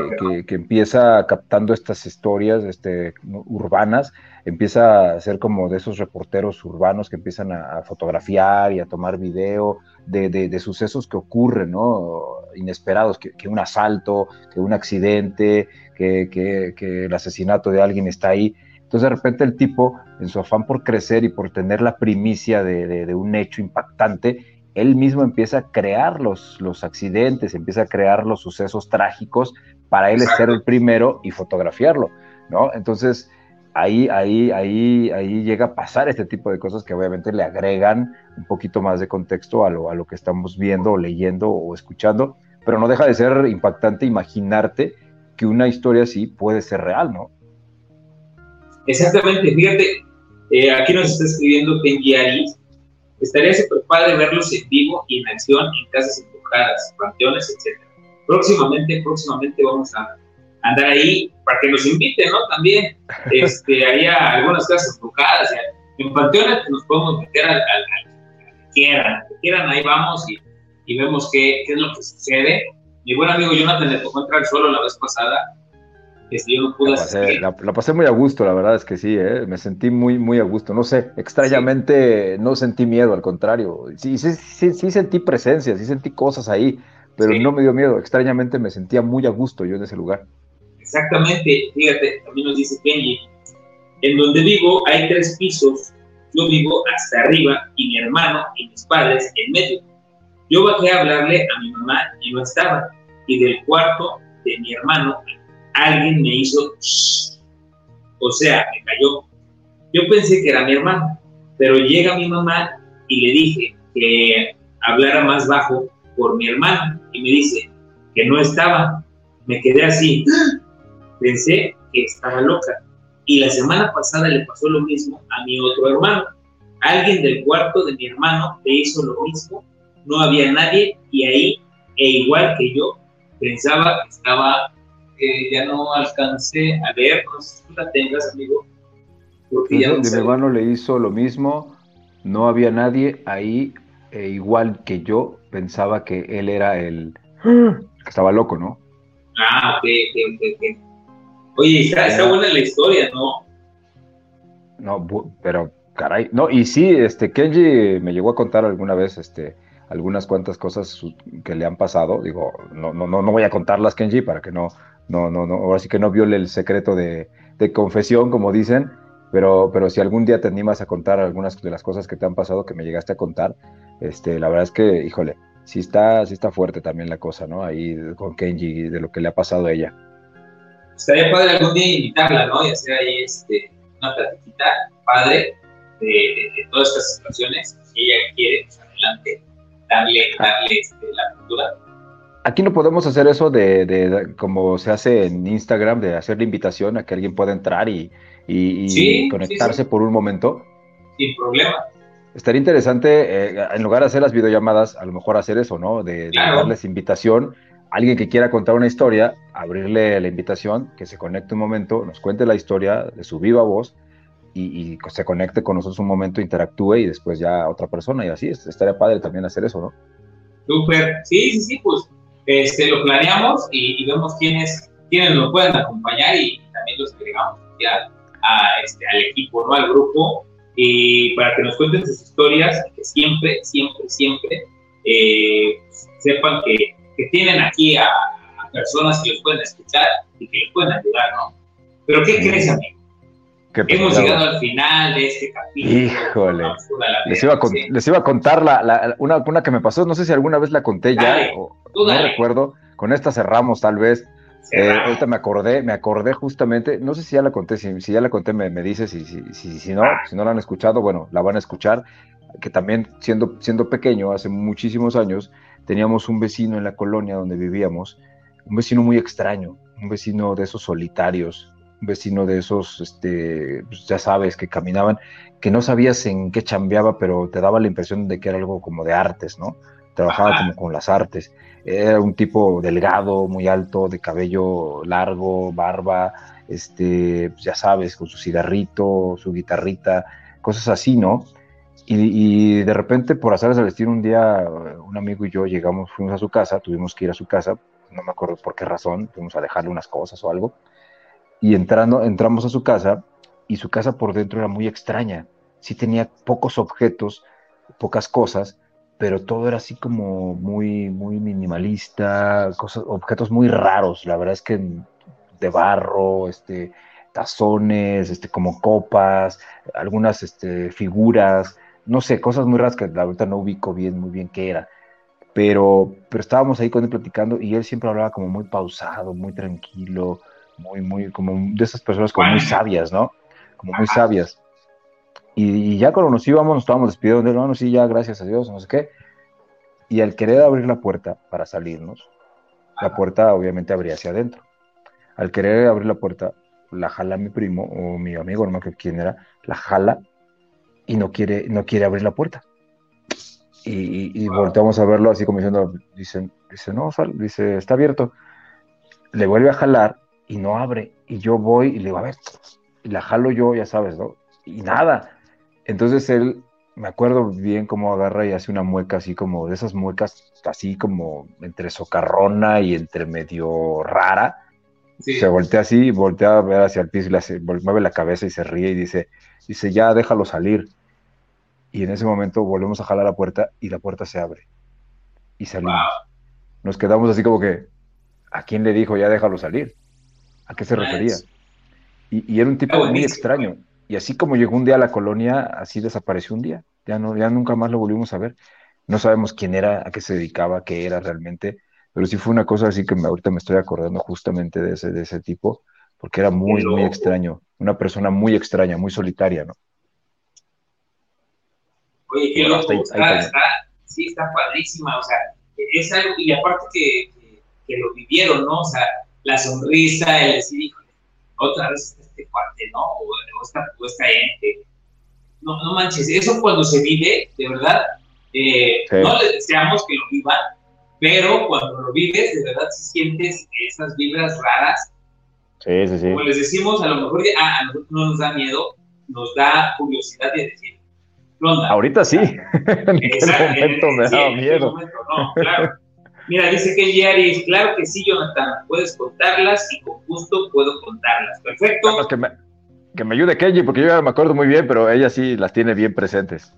empieza captando estas historias este, urbanas, empieza a ser como de esos reporteros urbanos que empiezan a, fotografiar y a tomar video de, sucesos que ocurren, ¿no? Inesperados, que, un asalto, que un accidente, que, que el asesinato de alguien está ahí. Entonces de repente el tipo, en su afán por crecer y por tener la primicia de, un hecho impactante, él mismo empieza a crear los, los accidentes, empieza a crear los sucesos trágicos para él ser el primero y fotografiarlo, ¿no? Entonces ahí, ahí, ahí, ahí llega a pasar este tipo de cosas que obviamente le agregan un poquito más de contexto a lo, a lo que estamos viendo, leyendo o escuchando, pero no deja de ser impactante imaginarte que una historia así puede ser real, ¿no? Exactamente, fíjate, eh, aquí nos está escribiendo Kenji Aris. Estaría súper padre verlos en vivo y en acción en casas embrujadas, panteones, etc. Próximamente, próximamente vamos a andar ahí para que nos inviten, ¿no? También, este, haría algunas casas embrujadas, en panteones nos podemos meter al, que quieran, que quieran, ahí vamos y, y vemos qué, qué, es lo que sucede. Mi buen amigo Jonathan le tocó entrar solo la vez pasada la pasé, muy a gusto, la verdad es que sí, ¿eh? me sentí muy, muy a gusto. No sé, extrañamente no sentí miedo, al contrario. Sí, sí, sí, sí, sentí presencia, sí sentí cosas ahí, pero no me dio miedo. Extrañamente me sentía muy a gusto yo en ese lugar. Exactamente, fíjate, también nos dice Kenji, en donde vivo hay tres pisos, yo vivo hasta arriba y mi hermano y mis padres en medio. Yo bajé a hablarle a mi mamá y no estaba, y del cuarto de mi hermano alguien me hizo, o sea, me cayó. Yo pensé que era mi hermano, pero llega mi mamá y le dije que hablara más bajo por mi hermano y me dice que no estaba. Me quedé así, pensé que estaba loca. Y la semana pasada le pasó lo mismo a mi otro hermano. Alguien del cuarto de mi hermano le hizo lo mismo, no había nadie y ahí, e igual que yo, pensaba que estaba ya no alcancé a leer, no sé si tú la tengas, amigo. Porque ya de mi hermano le hizo lo mismo, no había nadie ahí, e igual que yo, pensaba que él era el que estaba loco, ¿no? Ah, ok, ok, ok. Oye, está, está buena la historia, ¿no? No, pero caray, no, y sí, este, Kenji me llegó a contar alguna vez, este, algunas cuantas cosas que le han pasado, digo, no, no, no, no voy a contarlas, Kenji, para que no, no, no, no, ahora sí que no viole el secreto de, confesión, como dicen, pero, pero si algún día te animas a contar algunas de las cosas que te han pasado, que me llegaste a contar, este, la verdad es que, híjole, sí está, sí está fuerte también la cosa, ¿no? Ahí con Kenji, de lo que le ha pasado a ella. Estaría padre algún día invitarla, ¿no? Y hacer ahí este, una platiquita padre de, todas estas situaciones. Si ella quiere, pues adelante, darle, darle este, la cultura Aquí no podemos hacer eso de, como se hace en Instagram, de hacer la invitación a que alguien pueda entrar y, conectarse por un momento. Sin problema. Estaría interesante, eh, en lugar de hacer las videollamadas, a lo mejor hacer eso, ¿no? De, darles invitación a alguien que quiera contar una historia, abrirle la invitación, que se conecte un momento, nos cuente la historia de su viva voz y, se conecte con nosotros un momento, interactúe y después ya otra persona y así. Estaría padre también hacer eso, ¿no? Súper, sí, sí, sí, pues este, lo planeamos y, vemos quiénes, quiénes nos pueden acompañar y, también los agregamos a, este, al equipo, ¿no? al grupo, y para que nos cuenten sus historias y que siempre, siempre, siempre eh, sepan que, que, tienen aquí a, personas que los pueden escuchar y que les pueden ayudar, ¿no? Pero ¿qué crees, amigo? Hemos llegado al final de este capítulo. Híjole. Les iba, a, les iba a contar la, una, una, que me pasó, no sé si alguna vez la conté ya, o, no recuerdo. Con esta cerramos tal vez. Eh, ahorita me acordé, me acordé justamente, no sé si ya la conté, si, ya la conté me, me dices, si, si, si, si, no, si no la han escuchado, bueno, la van a escuchar, que también siendo, siendo pequeño, hace muchísimos años, teníamos un vecino en la colonia donde vivíamos, un vecino muy extraño, un vecino de esos solitarios, vecino de esos, este, pues, ya sabes, que caminaban, que no sabías en qué chambeaba, pero te daba la impresión de que era algo como de artes, ¿no? Trabajaba como con las artes. Era un tipo delgado, muy alto, de cabello largo, barba, este, pues, ya sabes, con su cigarrito, su guitarrita, cosas así, ¿no? Y, de repente, por hacer del destino, un día un amigo y yo llegamos, fuimos a su casa, tuvimos que ir a su casa, no me acuerdo por qué razón, fuimos a dejarle unas cosas o algo, y entrando, entramos a su casa, y su casa por dentro era muy extraña, sí tenía pocos objetos, pocas cosas, pero todo era así como muy, muy minimalista, cosas, objetos muy raros, la verdad es que de barro, este, tazones, este, como copas, algunas este, figuras, no sé, cosas muy raras que verdad no ubico bien, muy bien qué era. Pero, pero estábamos ahí con él platicando y él siempre hablaba como muy pausado, muy tranquilo, muy, muy, como de esas personas como muy sabias, ¿no? Como muy sabias. Y, ya cuando nos íbamos, nos estábamos despidiendo de él, no, sí, ya, gracias a Dios, no sé qué. Y al querer abrir la puerta para salirnos, la puerta obviamente abría hacia adentro. Al querer abrir la puerta, la jala mi primo o mi amigo, no me acuerdo quién era, la jala y no quiere, no quiere abrir la puerta. Y, volteamos a verlo así como diciendo, dice, dice, no, sal, dice, está abierto. Le vuelve a jalar y no abre. Y yo voy y le digo, a ver, y la jalo yo, ya sabes, ¿no? Y nada. Entonces él, me acuerdo bien cómo agarra y hace una mueca así como, de esas muecas así como entre socarrona y entre medio rara se voltea así, voltea a ver hacia el piso y le mueve la cabeza y se ríe y dice, dice, ya déjalo salir. Y en ese momento volvemos a jalar la puerta y la puerta se abre. Y salimos. Nos quedamos así como que, ¿a quién le dijo ya déjalo salir? ¿A qué se refería? Y, era un tipo muy extraño. Y así como llegó un día a la colonia, así desapareció un día. Ya, no, ya nunca más lo volvimos a ver. No sabemos quién era, a qué se dedicaba, qué era realmente pero sí fue una cosa así que ahorita me estoy acordando justamente de ese, de ese tipo, porque era muy, muy extraño, una persona muy extraña, muy solitaria, ¿no? Oye, qué loco, está, sí, está padrísima, o sea, es algo, y aparte que, que, lo vivieron, ¿no? O sea, la sonrisa, el decir, híjole, otra vez este cuate, ¿no? O, esta, o esta ente. No, no manches, eso cuando se vive, de verdad, eh, no le deseamos que lo vivan, pero cuando lo vives, de verdad si sientes esas vibras raras. Sí, sí, sí. Como les decimos, a lo mejor ah, a nosotros no nos da miedo, nos da curiosidad de decir, ¿Ronda? Ahorita sí. en este momento me da miedo. no, claro. Mira, dice que Yari, claro que sí, Jonathan, puedes contarlas y con gusto puedo contarlas. Perfecto. Que me, que me ayude Kenji, porque yo ya me acuerdo muy bien, pero ella sí las tiene bien presentes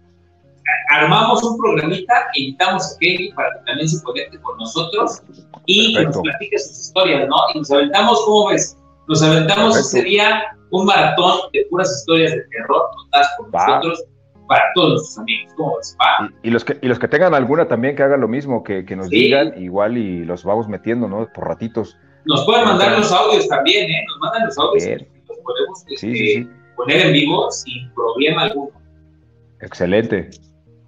armamos un programita, invitamos a Kelly para que también se conecte con nosotros y que nos platique sus historias, ¿no? Y nos aventamos, ¿cómo ves? Nos aventamos ese día un maratón de puras historias de terror contadas por nosotros para todos nuestros amigos. ¿Cómo ves? Y, los que, y los que tengan alguna también que hagan lo mismo, que, que nos digan igual y los vamos metiendo, ¿no? Por ratitos. Nos pueden mandar los audios también, ¿eh? Nos mandan los audios y los podemos este, poner en vivo sin problema alguno. Excelente.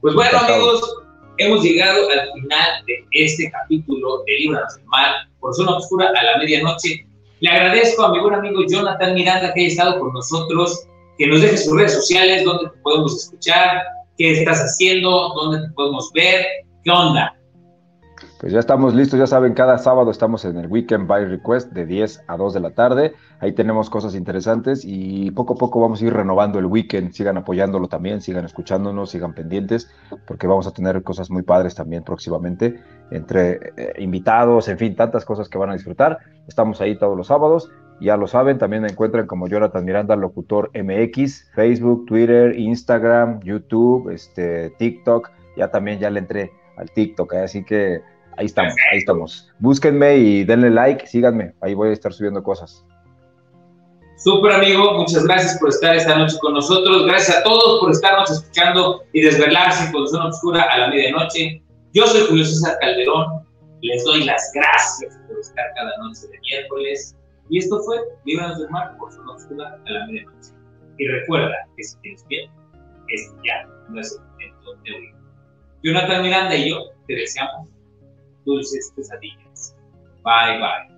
Pues bueno, amigos, hemos llegado al final de este capítulo de Libros del Mal por Zona Oscura a la medianoche. Le agradezco a mi buen amigo Jonathan Miranda que haya estado con nosotros, que nos deje sus redes sociales, donde te podemos escuchar, qué estás haciendo, dónde te podemos ver, qué onda. Pues ya estamos listos, ya saben, cada sábado estamos en el Weekend by Request de 10 a 2 de la tarde. Ahí tenemos cosas interesantes y poco a poco vamos a ir renovando el weekend. Sigan apoyándolo también, sigan escuchándonos, sigan pendientes, porque vamos a tener cosas muy padres también próximamente, entre eh, invitados, en fin, tantas cosas que van a disfrutar. Estamos ahí todos los sábados. Ya lo saben, también me encuentran como Jonathan Miranda, locutor MX, Facebook, Twitter, Instagram, YouTube, este, TikTok. Ya también ya le entré al TikTok, ¿eh? así que Ahí estamos, ahí estamos. Búsquenme y denle like, síganme, ahí voy a estar subiendo cosas. Súper amigo, muchas gracias por estar esta noche con nosotros. Gracias a todos por estarnos escuchando y desvelarse con Zona Oscura a la medianoche. Yo soy Julio César Calderón. Les doy las gracias por estar cada noche de miércoles. Y esto fue Líbranos del Mar por Zona Oscura a la medianoche. Y recuerda que si tienes miedo, este ya no es el momento de huir. Jonathan Miranda y yo te deseamos dulces pesadillas. Bye bye.